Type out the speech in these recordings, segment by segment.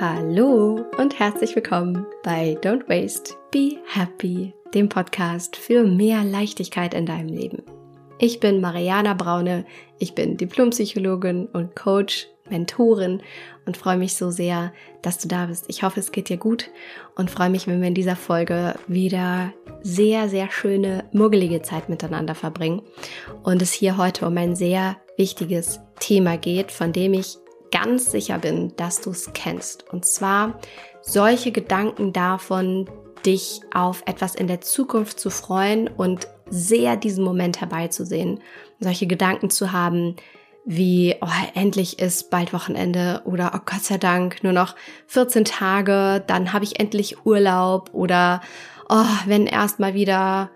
Hallo und herzlich willkommen bei Don't Waste, Be Happy, dem Podcast für mehr Leichtigkeit in deinem Leben. Ich bin Mariana Braune, ich bin Diplompsychologin und Coach, Mentorin und freue mich so sehr, dass du da bist. Ich hoffe, es geht dir gut und freue mich, wenn wir in dieser Folge wieder sehr, sehr schöne, muggelige Zeit miteinander verbringen und es hier heute um ein sehr wichtiges Thema geht, von dem ich ganz sicher bin, dass du es kennst. Und zwar solche Gedanken davon, dich auf etwas in der Zukunft zu freuen und sehr diesen Moment herbeizusehen. Solche Gedanken zu haben, wie, oh, endlich ist bald Wochenende oder, oh Gott sei Dank, nur noch 14 Tage, dann habe ich endlich Urlaub oder, oh, wenn erst mal wieder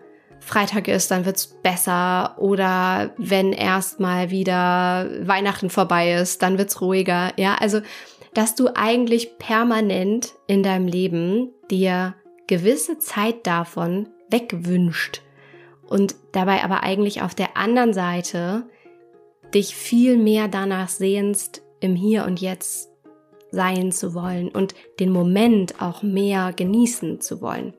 Freitag ist, dann wird's besser oder wenn erstmal wieder Weihnachten vorbei ist, dann wird's ruhiger. Ja, also, dass du eigentlich permanent in deinem Leben dir gewisse Zeit davon wegwünscht und dabei aber eigentlich auf der anderen Seite dich viel mehr danach sehnst, im Hier und Jetzt sein zu wollen und den Moment auch mehr genießen zu wollen.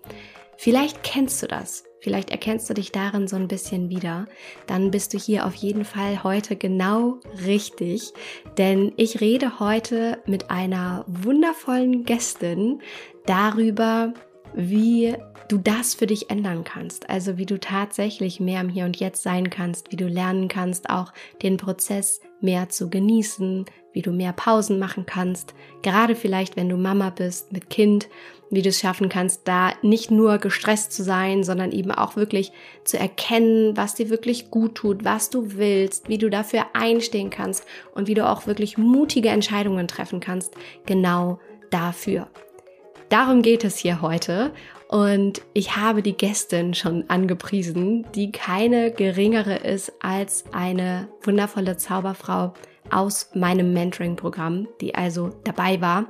Vielleicht kennst du das. Vielleicht erkennst du dich darin so ein bisschen wieder. Dann bist du hier auf jeden Fall heute genau richtig. Denn ich rede heute mit einer wundervollen Gästin darüber, wie du das für dich ändern kannst. Also wie du tatsächlich mehr im Hier und Jetzt sein kannst, wie du lernen kannst, auch den Prozess mehr zu genießen, wie du mehr Pausen machen kannst, gerade vielleicht wenn du Mama bist mit Kind wie du es schaffen kannst, da nicht nur gestresst zu sein, sondern eben auch wirklich zu erkennen, was dir wirklich gut tut, was du willst, wie du dafür einstehen kannst und wie du auch wirklich mutige Entscheidungen treffen kannst, genau dafür. Darum geht es hier heute und ich habe die Gästin schon angepriesen, die keine geringere ist als eine wundervolle Zauberfrau aus meinem Mentoring-Programm, die also dabei war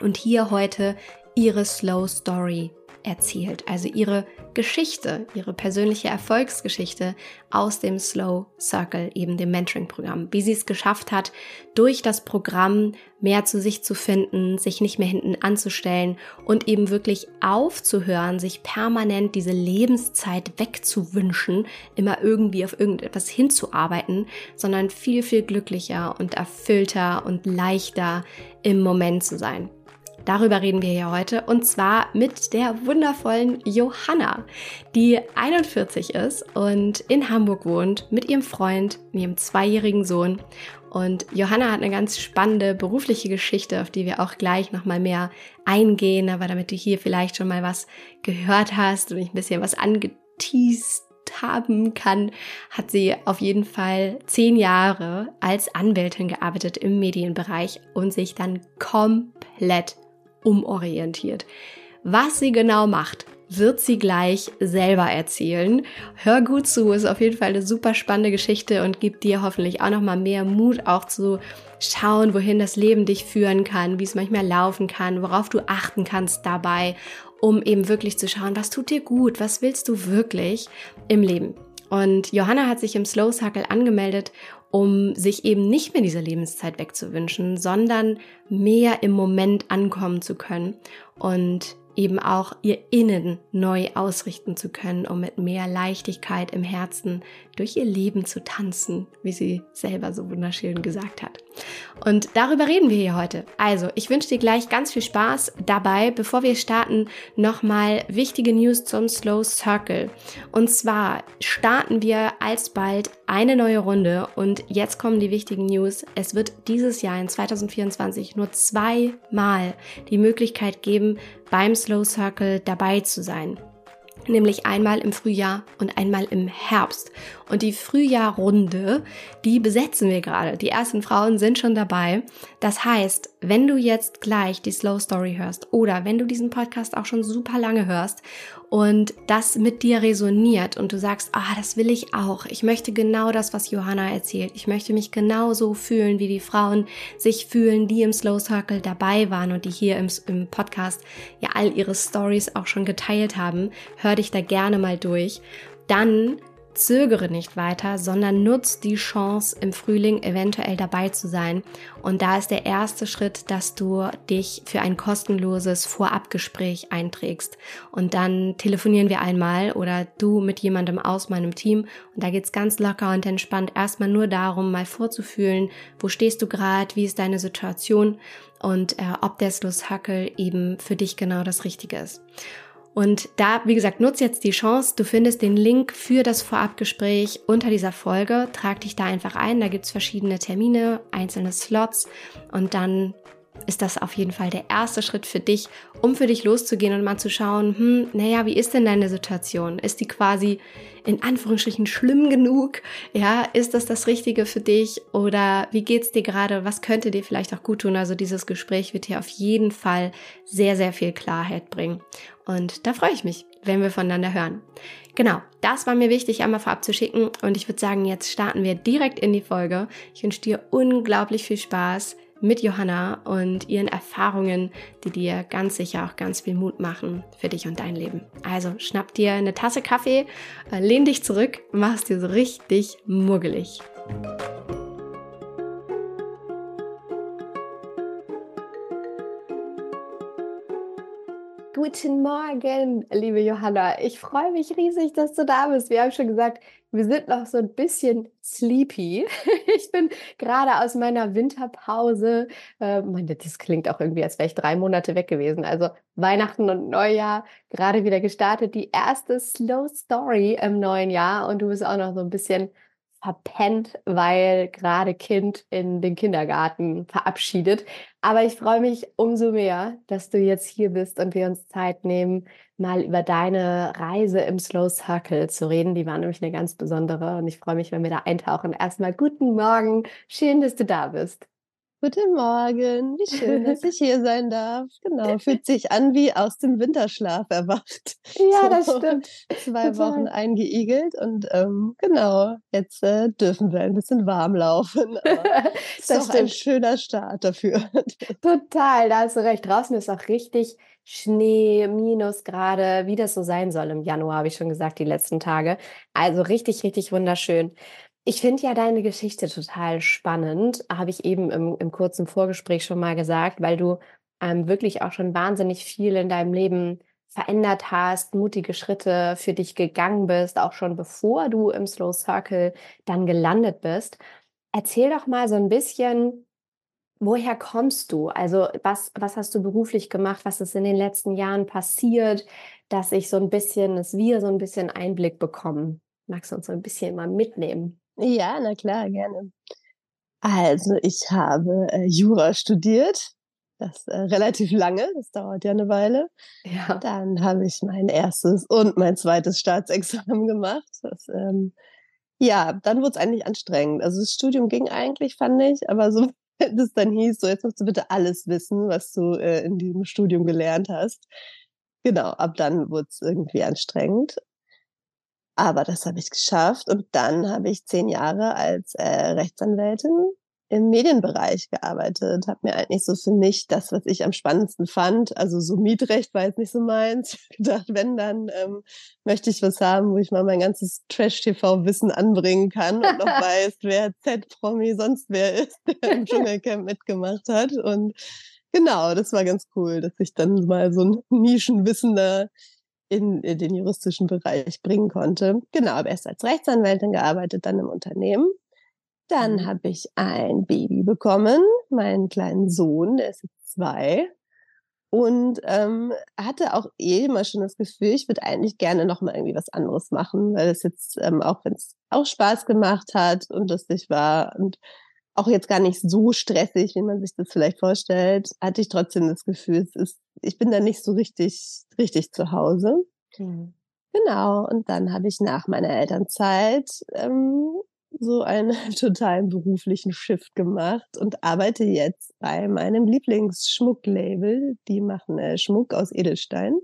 und hier heute ihre Slow Story erzählt, also ihre Geschichte, ihre persönliche Erfolgsgeschichte aus dem Slow Circle, eben dem Mentoring-Programm, wie sie es geschafft hat, durch das Programm mehr zu sich zu finden, sich nicht mehr hinten anzustellen und eben wirklich aufzuhören, sich permanent diese Lebenszeit wegzuwünschen, immer irgendwie auf irgendetwas hinzuarbeiten, sondern viel, viel glücklicher und erfüllter und leichter im Moment zu sein. Darüber reden wir hier heute und zwar mit der wundervollen Johanna, die 41 ist und in Hamburg wohnt mit ihrem Freund, ihrem zweijährigen Sohn. Und Johanna hat eine ganz spannende berufliche Geschichte, auf die wir auch gleich nochmal mehr eingehen. Aber damit du hier vielleicht schon mal was gehört hast und ich ein bisschen was angeteased haben kann, hat sie auf jeden Fall zehn Jahre als Anwältin gearbeitet im Medienbereich und sich dann komplett umorientiert. Was sie genau macht, wird sie gleich selber erzählen. Hör gut zu, ist auf jeden Fall eine super spannende Geschichte und gibt dir hoffentlich auch noch mal mehr Mut, auch zu schauen, wohin das Leben dich führen kann, wie es manchmal laufen kann, worauf du achten kannst dabei, um eben wirklich zu schauen, was tut dir gut, was willst du wirklich im Leben. Und Johanna hat sich im Slow Circle angemeldet um sich eben nicht mehr diese Lebenszeit wegzuwünschen, sondern mehr im Moment ankommen zu können und eben auch ihr Innen neu ausrichten zu können, um mit mehr Leichtigkeit im Herzen durch ihr Leben zu tanzen, wie sie selber so wunderschön gesagt hat. Und darüber reden wir hier heute. Also, ich wünsche dir gleich ganz viel Spaß dabei. Bevor wir starten, nochmal wichtige News zum Slow Circle. Und zwar starten wir alsbald eine neue Runde und jetzt kommen die wichtigen News. Es wird dieses Jahr in 2024 nur zweimal die Möglichkeit geben, beim Slow Circle dabei zu sein nämlich einmal im Frühjahr und einmal im Herbst. Und die Frühjahrrunde, die besetzen wir gerade. Die ersten Frauen sind schon dabei. Das heißt, wenn du jetzt gleich die Slow Story hörst oder wenn du diesen Podcast auch schon super lange hörst und das mit dir resoniert und du sagst, ah, das will ich auch. Ich möchte genau das, was Johanna erzählt. Ich möchte mich genauso fühlen, wie die Frauen sich fühlen, die im Slow Circle dabei waren und die hier im, im Podcast ja all ihre Stories auch schon geteilt haben. Hör dich da gerne mal durch. Dann zögere nicht weiter, sondern nutz die Chance, im Frühling eventuell dabei zu sein. Und da ist der erste Schritt, dass du dich für ein kostenloses Vorabgespräch einträgst. Und dann telefonieren wir einmal oder du mit jemandem aus meinem Team. Und da geht's ganz locker und entspannt erstmal nur darum, mal vorzufühlen, wo stehst du gerade, wie ist deine Situation und äh, ob der Schlusshackel eben für dich genau das Richtige ist. Und da, wie gesagt, nutze jetzt die Chance. Du findest den Link für das Vorabgespräch unter dieser Folge. Trag dich da einfach ein. Da gibt's verschiedene Termine, einzelne Slots. Und dann ist das auf jeden Fall der erste Schritt für dich, um für dich loszugehen und mal zu schauen, hm, naja, wie ist denn deine Situation? Ist die quasi in Anführungsstrichen schlimm genug? Ja, ist das das Richtige für dich? Oder wie geht's dir gerade? Was könnte dir vielleicht auch gut tun? Also dieses Gespräch wird dir auf jeden Fall sehr, sehr viel Klarheit bringen. Und da freue ich mich, wenn wir voneinander hören. Genau, das war mir wichtig, einmal vorab zu schicken. Und ich würde sagen, jetzt starten wir direkt in die Folge. Ich wünsche dir unglaublich viel Spaß mit Johanna und ihren Erfahrungen, die dir ganz sicher auch ganz viel Mut machen für dich und dein Leben. Also schnapp dir eine Tasse Kaffee, äh, lehn dich zurück, machst dir so richtig muggelig. Guten Morgen, liebe Johanna. Ich freue mich riesig, dass du da bist. Wir haben schon gesagt, wir sind noch so ein bisschen sleepy. Ich bin gerade aus meiner Winterpause. Äh, das klingt auch irgendwie, als wäre ich drei Monate weg gewesen. Also Weihnachten und Neujahr gerade wieder gestartet. Die erste Slow Story im neuen Jahr und du bist auch noch so ein bisschen verpennt, weil gerade Kind in den Kindergarten verabschiedet. Aber ich freue mich umso mehr, dass du jetzt hier bist und wir uns Zeit nehmen, mal über deine Reise im Slow Circle zu reden. Die war nämlich eine ganz besondere und ich freue mich, wenn wir da eintauchen. Erstmal guten Morgen. Schön, dass du da bist. Guten Morgen, wie schön, dass ich hier sein darf. Genau, fühlt sich an wie aus dem Winterschlaf erwacht. Ja, so, das stimmt. Zwei Wochen eingeigelt und ähm, genau, jetzt äh, dürfen wir ein bisschen warm laufen. das ist doch ein schöner Start dafür. Total, da hast du recht. Draußen ist auch richtig Schnee, Minus gerade, wie das so sein soll im Januar, habe ich schon gesagt, die letzten Tage. Also richtig, richtig wunderschön. Ich finde ja deine Geschichte total spannend, habe ich eben im, im kurzen Vorgespräch schon mal gesagt, weil du ähm, wirklich auch schon wahnsinnig viel in deinem Leben verändert hast, mutige Schritte für dich gegangen bist, auch schon bevor du im Slow Circle dann gelandet bist. Erzähl doch mal so ein bisschen, woher kommst du? Also was, was hast du beruflich gemacht? Was ist in den letzten Jahren passiert, dass ich so ein bisschen, dass wir so ein bisschen Einblick bekommen? Magst du uns so ein bisschen mal mitnehmen? Ja, na klar, gerne. Also ich habe äh, Jura studiert, das äh, relativ lange, das dauert ja eine Weile. Ja. Dann habe ich mein erstes und mein zweites Staatsexamen gemacht. Das, ähm, ja, dann wurde es eigentlich anstrengend. Also das Studium ging eigentlich, fand ich, aber so das dann hieß, so jetzt musst du bitte alles wissen, was du äh, in diesem Studium gelernt hast. Genau, ab dann wurde es irgendwie anstrengend. Aber das habe ich geschafft und dann habe ich zehn Jahre als äh, Rechtsanwältin im Medienbereich gearbeitet, habe mir eigentlich so für mich das, was ich am spannendsten fand, also so Mietrecht war jetzt nicht so meins, gedacht, wenn dann ähm, möchte ich was haben, wo ich mal mein ganzes Trash-TV-Wissen anbringen kann und noch weiß, wer Z-Promi sonst wer ist, der im Dschungelcamp mitgemacht hat. Und genau, das war ganz cool, dass ich dann mal so ein Nischenwissender in, in den juristischen Bereich bringen konnte. Genau, habe erst als Rechtsanwältin gearbeitet, dann im Unternehmen. Dann mhm. habe ich ein Baby bekommen, meinen kleinen Sohn, der ist jetzt zwei. Und ähm, hatte auch eh immer schon das Gefühl, ich würde eigentlich gerne noch mal irgendwie was anderes machen, weil es jetzt, ähm, auch wenn es auch Spaß gemacht hat und lustig war und auch jetzt gar nicht so stressig, wie man sich das vielleicht vorstellt, hatte ich trotzdem das Gefühl, es ist, ich bin da nicht so richtig, richtig zu Hause. Mhm. Genau. Und dann habe ich nach meiner Elternzeit ähm, so einen totalen beruflichen Shift gemacht und arbeite jetzt bei meinem Lieblingsschmucklabel. Die machen äh, Schmuck aus Edelstein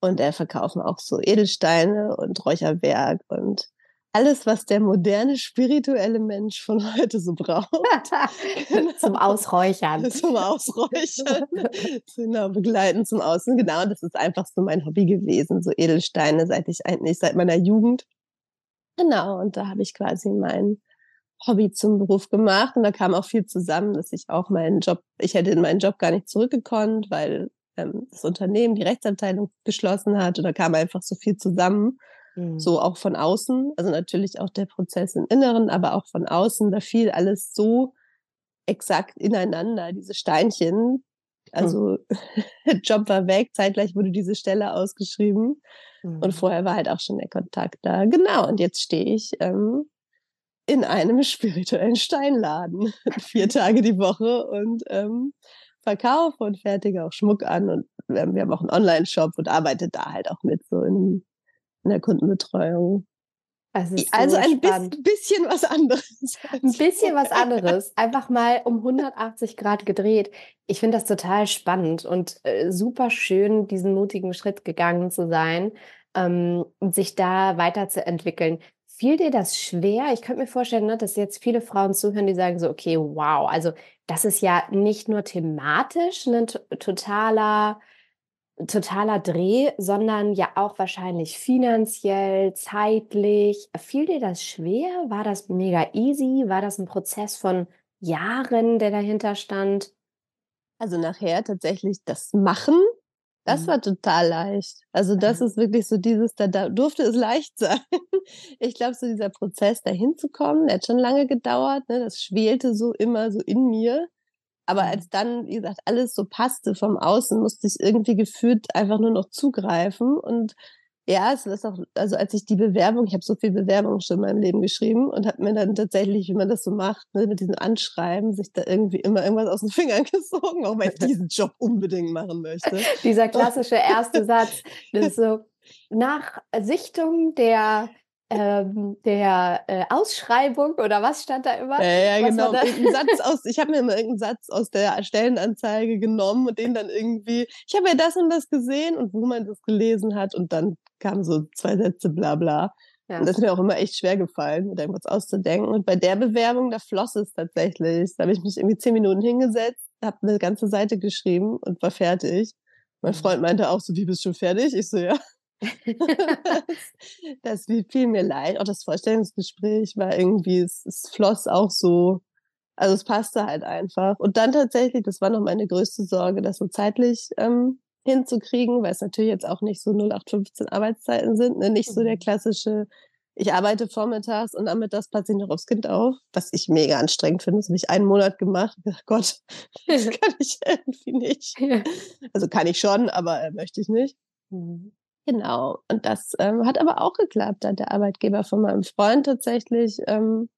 und äh, verkaufen auch so Edelsteine und Räucherwerk und alles, was der moderne spirituelle Mensch von heute so braucht. zum Ausräuchern. Zum Ausräuchern. genau, begleiten zum Außen. Genau, das ist einfach so mein Hobby gewesen, so Edelsteine, seit ich eigentlich, seit meiner Jugend. Genau, und da habe ich quasi mein Hobby zum Beruf gemacht und da kam auch viel zusammen, dass ich auch meinen Job, ich hätte in meinen Job gar nicht zurückgekonnt, weil ähm, das Unternehmen die Rechtsabteilung geschlossen hat und da kam einfach so viel zusammen, mhm. so auch von außen, also natürlich auch der Prozess im Inneren, aber auch von außen, da fiel alles so exakt ineinander, diese Steinchen. Also mhm. Job war weg, zeitgleich wurde diese Stelle ausgeschrieben mhm. und vorher war halt auch schon der Kontakt da. Genau, und jetzt stehe ich ähm, in einem spirituellen Steinladen vier Tage die Woche und ähm, verkaufe und fertige auch Schmuck an und wir haben auch einen Online-Shop und arbeite da halt auch mit so in, in der Kundenbetreuung. Also, so ein spannend. bisschen was anderes. Ein bisschen was anderes. Einfach mal um 180 Grad gedreht. Ich finde das total spannend und äh, super schön, diesen mutigen Schritt gegangen zu sein ähm, und sich da weiterzuentwickeln. Fiel dir das schwer? Ich könnte mir vorstellen, ne, dass jetzt viele Frauen zuhören, die sagen so, okay, wow, also das ist ja nicht nur thematisch ein totaler, totaler Dreh, sondern ja auch wahrscheinlich finanziell, zeitlich. Fiel dir das schwer? War das mega easy? War das ein Prozess von Jahren, der dahinter stand? Also nachher tatsächlich das Machen das mhm. war total leicht. Also das ist wirklich so dieses, da, da durfte es leicht sein. Ich glaube, so dieser Prozess, da hinzukommen, der hat schon lange gedauert. Ne? Das schwelte so immer so in mir. Aber als dann, wie gesagt, alles so passte vom Außen, musste ich irgendwie gefühlt einfach nur noch zugreifen. Und ja, es ist auch, also als ich die Bewerbung, ich habe so viel Bewerbungen schon in meinem Leben geschrieben und habe mir dann tatsächlich, wie man das so macht, ne, mit diesem Anschreiben, sich da irgendwie immer irgendwas aus den Fingern gesogen, auch weil ich diesen Job unbedingt machen möchte. Dieser klassische erste Satz, das ist so, nach Sichtung der ähm, der äh, Ausschreibung oder was stand da immer? Ja, ja genau. Satz aus, ich habe mir immer irgendeinen Satz aus der Stellenanzeige genommen und den dann irgendwie, ich habe ja das und das gesehen und wo man das gelesen hat und dann kamen so zwei Sätze, bla bla. Ja. Und das ist mir auch immer echt schwer gefallen, da irgendwas auszudenken. Und bei der Bewerbung, da floss es tatsächlich. Da habe ich mich irgendwie zehn Minuten hingesetzt, habe eine ganze Seite geschrieben und war fertig. Mein mhm. Freund meinte auch so, wie bist du schon fertig? Ich so, ja. das, das fiel mir leid. Auch das Vorstellungsgespräch war irgendwie, es, es floss auch so. Also es passte halt einfach. Und dann tatsächlich, das war noch meine größte Sorge, das so zeitlich ähm, hinzukriegen, weil es natürlich jetzt auch nicht so 0815 Arbeitszeiten sind, ne? nicht so der mhm. klassische, ich arbeite vormittags und nachmittags passe ich noch aufs Kind auf, was ich mega anstrengend finde. Das habe ich einen Monat gemacht. Ach Gott, das kann ich irgendwie nicht. Also kann ich schon, aber äh, möchte ich nicht. Mhm. Genau. Und das ähm, hat aber auch geklappt. Da hat der Arbeitgeber von meinem Freund tatsächlich ähm,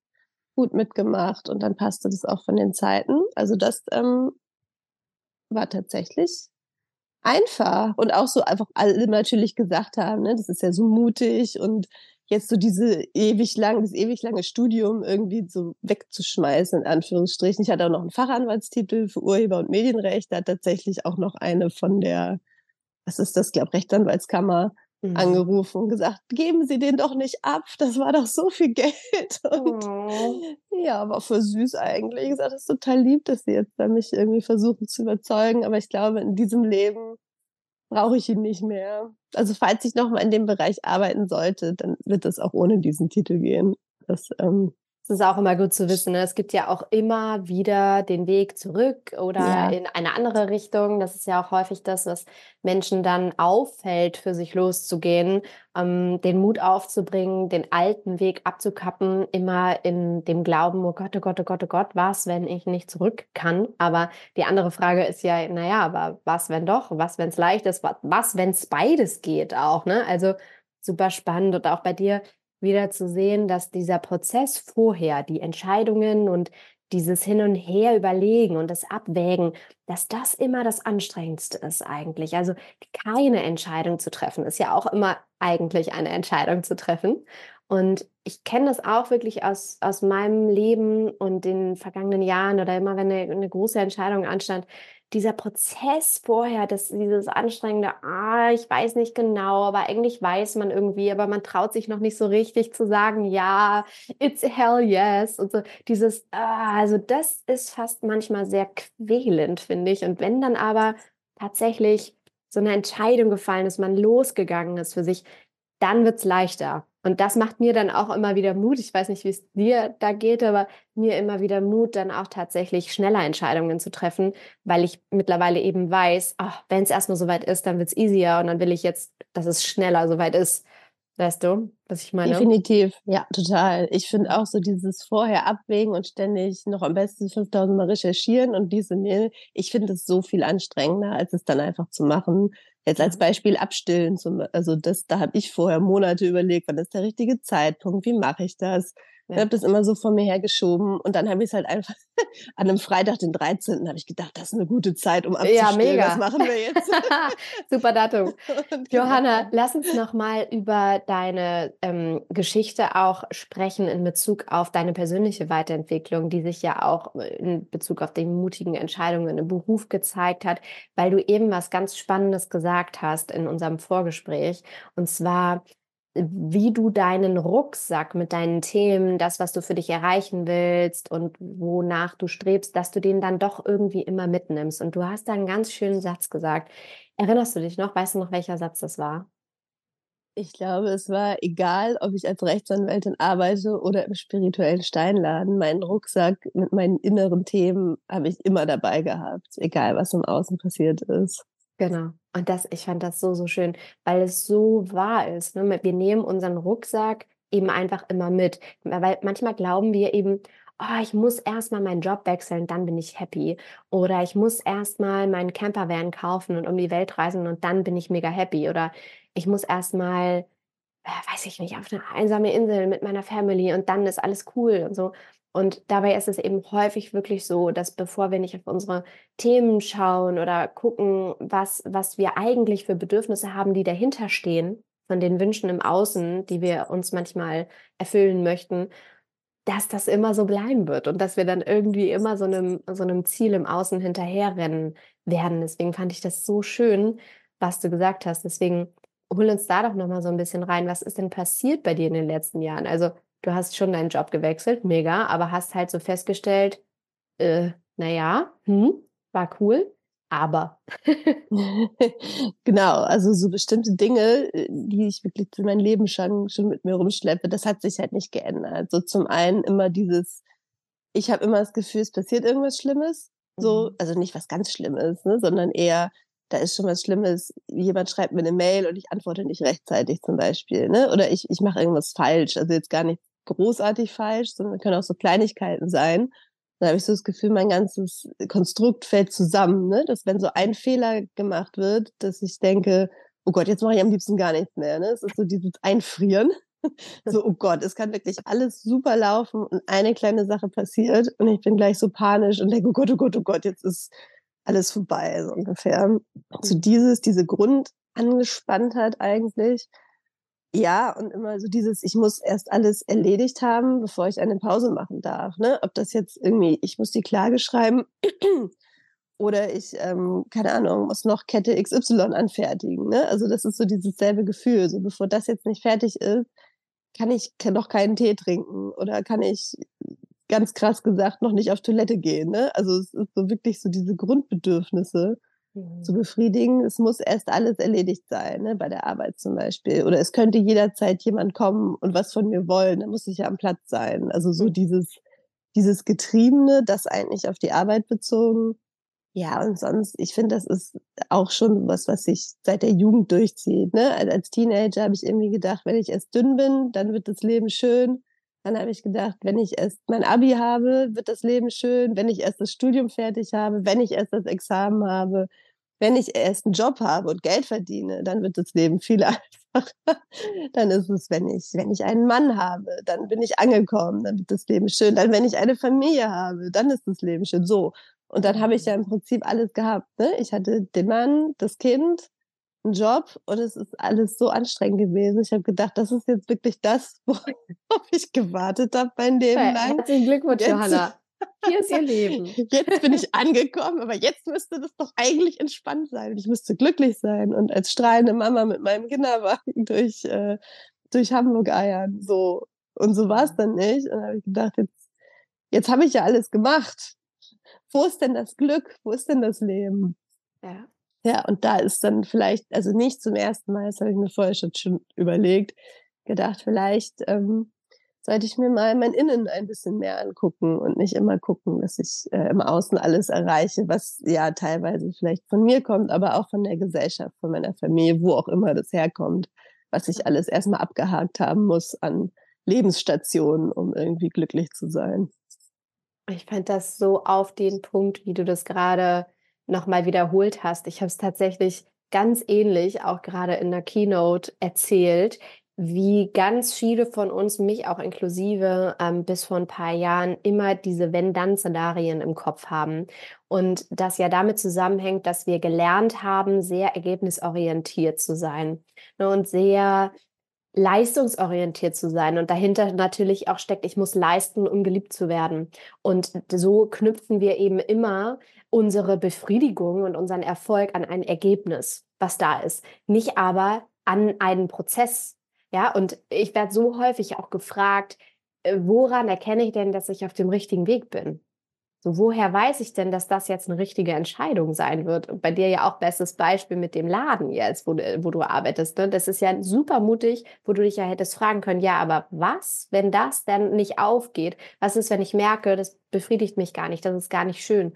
gut mitgemacht und dann passte das auch von den Zeiten. Also das ähm, war tatsächlich einfach und auch so einfach alle natürlich gesagt haben, ne, das ist ja so mutig und jetzt so diese ewig lang, das ewig lange Studium irgendwie so wegzuschmeißen, in Anführungsstrichen. Ich hatte auch noch einen Fachanwaltstitel für Urheber- und Medienrecht, da hat tatsächlich auch noch eine von der was ist das, glaube Rechtsanwaltskammer mhm. angerufen und gesagt, geben Sie den doch nicht ab, das war doch so viel Geld. Und oh. ja, war voll süß eigentlich. Ich gesagt, das ist total lieb, dass Sie jetzt da mich irgendwie versuchen zu überzeugen, aber ich glaube, in diesem Leben brauche ich ihn nicht mehr. Also falls ich nochmal in dem Bereich arbeiten sollte, dann wird das auch ohne diesen Titel gehen. Das ähm, das ist auch immer gut zu wissen. Ne? Es gibt ja auch immer wieder den Weg zurück oder ja. in eine andere Richtung. Das ist ja auch häufig das, was Menschen dann auffällt, für sich loszugehen, ähm, den Mut aufzubringen, den alten Weg abzukappen, immer in dem Glauben, oh Gott, oh Gott, oh Gott, oh Gott, was, wenn ich nicht zurück kann? Aber die andere Frage ist ja, naja, aber was, wenn doch? Was, wenn es leicht ist? Was, was wenn es beides geht auch? Ne? Also super spannend und auch bei dir wieder zu sehen, dass dieser Prozess vorher, die Entscheidungen und dieses Hin und Her überlegen und das Abwägen, dass das immer das Anstrengendste ist eigentlich. Also keine Entscheidung zu treffen, ist ja auch immer eigentlich eine Entscheidung zu treffen. Und ich kenne das auch wirklich aus, aus meinem Leben und den vergangenen Jahren oder immer, wenn eine, eine große Entscheidung anstand, dieser Prozess vorher, dass dieses anstrengende, ah, ich weiß nicht genau, aber eigentlich weiß man irgendwie, aber man traut sich noch nicht so richtig zu sagen, ja, it's hell yes und so dieses, ah, also das ist fast manchmal sehr quälend, finde ich. Und wenn dann aber tatsächlich so eine Entscheidung gefallen ist, man losgegangen ist für sich, dann wird's leichter. Und das macht mir dann auch immer wieder Mut. Ich weiß nicht, wie es dir da geht, aber mir immer wieder Mut, dann auch tatsächlich schneller Entscheidungen zu treffen, weil ich mittlerweile eben weiß, wenn es erstmal soweit ist, dann wird es easier und dann will ich jetzt, dass es schneller soweit ist. Weißt du, was ich meine? Definitiv, ja, total. Ich finde auch so dieses vorher abwägen und ständig noch am besten 5000 Mal recherchieren und diese Mail, ich finde es so viel anstrengender, als es dann einfach zu machen. Jetzt als Beispiel abstillen, zum, also das, da habe ich vorher Monate überlegt, wann ist der richtige Zeitpunkt, wie mache ich das? Ich habe das immer so vor mir hergeschoben und dann habe ich es halt einfach an einem Freitag, den 13. habe ich gedacht, das ist eine gute Zeit, um abzustellen. Ja, mega. Was machen wir jetzt? Super Datum. Johanna, lass uns nochmal über deine ähm, Geschichte auch sprechen in Bezug auf deine persönliche Weiterentwicklung, die sich ja auch in Bezug auf die mutigen Entscheidungen im Beruf gezeigt hat, weil du eben was ganz Spannendes gesagt hast in unserem Vorgespräch. Und zwar, wie du deinen Rucksack mit deinen Themen, das, was du für dich erreichen willst und wonach du strebst, dass du den dann doch irgendwie immer mitnimmst. Und du hast da einen ganz schönen Satz gesagt. Erinnerst du dich noch? Weißt du noch, welcher Satz das war? Ich glaube, es war egal, ob ich als Rechtsanwältin arbeite oder im spirituellen Steinladen. Meinen Rucksack mit meinen inneren Themen habe ich immer dabei gehabt, egal was im Außen passiert ist. Genau. Und das, ich fand das so, so schön, weil es so wahr ist. Ne? Wir nehmen unseren Rucksack eben einfach immer mit. Weil manchmal glauben wir eben, oh, ich muss erstmal meinen Job wechseln, dann bin ich happy. Oder ich muss erstmal meinen Campervan kaufen und um die Welt reisen und dann bin ich mega happy. Oder ich muss erstmal, äh, weiß ich nicht, auf eine einsame Insel mit meiner Family und dann ist alles cool und so. Und dabei ist es eben häufig wirklich so, dass bevor wir nicht auf unsere Themen schauen oder gucken, was, was wir eigentlich für Bedürfnisse haben, die dahinter stehen, von den Wünschen im Außen, die wir uns manchmal erfüllen möchten, dass das immer so bleiben wird und dass wir dann irgendwie immer so einem, so einem Ziel im Außen hinterherrennen werden. Deswegen fand ich das so schön, was du gesagt hast. Deswegen hol uns da doch nochmal so ein bisschen rein. Was ist denn passiert bei dir in den letzten Jahren? Also du hast schon deinen Job gewechselt, mega, aber hast halt so festgestellt, äh, naja, hm, war cool, aber. genau, also so bestimmte Dinge, äh, die ich wirklich für mein Leben schon, schon mit mir rumschleppe, das hat sich halt nicht geändert. So zum einen immer dieses, ich habe immer das Gefühl, es passiert irgendwas Schlimmes. So, mhm. also nicht was ganz Schlimmes, ne, sondern eher, da ist schon was Schlimmes. Jemand schreibt mir eine Mail und ich antworte nicht rechtzeitig zum Beispiel, ne? Oder ich, ich mache irgendwas falsch. Also jetzt gar nicht großartig falsch, sondern können auch so Kleinigkeiten sein. Da habe ich so das Gefühl, mein ganzes Konstrukt fällt zusammen, ne? dass wenn so ein Fehler gemacht wird, dass ich denke, oh Gott, jetzt mache ich am liebsten gar nichts mehr. Ne? Es ist so dieses Einfrieren. so, oh Gott, es kann wirklich alles super laufen und eine kleine Sache passiert und ich bin gleich so panisch und denke, oh Gott, oh Gott, oh Gott, jetzt ist alles vorbei, so ungefähr. So dieses, diese Grundangespanntheit eigentlich, ja, und immer so dieses, ich muss erst alles erledigt haben, bevor ich eine Pause machen darf. Ne? Ob das jetzt irgendwie, ich muss die Klage schreiben oder ich, ähm, keine Ahnung, muss noch Kette XY anfertigen. Ne? Also das ist so dieses selbe Gefühl. So bevor das jetzt nicht fertig ist, kann ich noch keinen Tee trinken oder kann ich ganz krass gesagt noch nicht auf Toilette gehen. Ne? Also es ist so wirklich so diese Grundbedürfnisse zu mhm. befriedigen. Es muss erst alles erledigt sein, ne, bei der Arbeit zum Beispiel. Oder es könnte jederzeit jemand kommen und was von mir wollen. Da muss ich ja am Platz sein. Also so mhm. dieses, dieses Getriebene, das eigentlich auf die Arbeit bezogen. Ja, und sonst, ich finde, das ist auch schon was, was sich seit der Jugend durchzieht. Ne? Als Teenager habe ich irgendwie gedacht, wenn ich erst dünn bin, dann wird das Leben schön. Dann habe ich gedacht, wenn ich erst mein Abi habe, wird das Leben schön. Wenn ich erst das Studium fertig habe, wenn ich erst das Examen habe, wenn ich erst einen Job habe und Geld verdiene, dann wird das Leben viel einfacher. dann ist es, wenn ich, wenn ich einen Mann habe, dann bin ich angekommen, dann wird das Leben schön. Dann, wenn ich eine Familie habe, dann ist das Leben schön. So. Und dann habe ich ja im Prinzip alles gehabt. Ne? Ich hatte den Mann, das Kind, einen Job und es ist alles so anstrengend gewesen. Ich habe gedacht, das ist jetzt wirklich das, worauf ich gewartet habe mein Leben lang. Herzlichen Glückwunsch, jetzt, Johanna. Hier ist ihr Leben. Jetzt bin ich angekommen, aber jetzt müsste das doch eigentlich entspannt sein. Ich müsste glücklich sein und als strahlende Mama mit meinem Kinderwagen durch, äh, durch Hamburg eiern. So. Und so war es dann nicht. Und habe ich gedacht, jetzt, jetzt habe ich ja alles gemacht. Wo ist denn das Glück? Wo ist denn das Leben? Ja. Ja, und da ist dann vielleicht, also nicht zum ersten Mal, das habe ich mir vorher schon, überlegt, gedacht, vielleicht ähm, sollte ich mir mal mein Innen ein bisschen mehr angucken und nicht immer gucken, dass ich äh, im Außen alles erreiche, was ja teilweise vielleicht von mir kommt, aber auch von der Gesellschaft, von meiner Familie, wo auch immer das herkommt, was ich alles erstmal abgehakt haben muss an Lebensstationen, um irgendwie glücklich zu sein. Ich fand das so auf den Punkt, wie du das gerade nochmal wiederholt hast. Ich habe es tatsächlich ganz ähnlich auch gerade in der Keynote erzählt, wie ganz viele von uns, mich auch inklusive, ähm, bis vor ein paar Jahren immer diese Wenn-Dann-Szenarien im Kopf haben. Und das ja damit zusammenhängt, dass wir gelernt haben, sehr ergebnisorientiert zu sein ne, und sehr leistungsorientiert zu sein und dahinter natürlich auch steckt, ich muss leisten, um geliebt zu werden. Und so knüpfen wir eben immer unsere Befriedigung und unseren Erfolg an ein Ergebnis, was da ist, nicht aber an einen Prozess. Ja, und ich werde so häufig auch gefragt, äh, woran erkenne ich denn, dass ich auf dem richtigen Weg bin? So, woher weiß ich denn, dass das jetzt eine richtige Entscheidung sein wird? Und bei dir ja auch bestes Beispiel mit dem Laden jetzt, wo du, wo du arbeitest. Ne? Das ist ja super mutig, wo du dich ja hättest fragen können, ja, aber was, wenn das dann nicht aufgeht? Was ist, wenn ich merke, das befriedigt mich gar nicht, das ist gar nicht schön?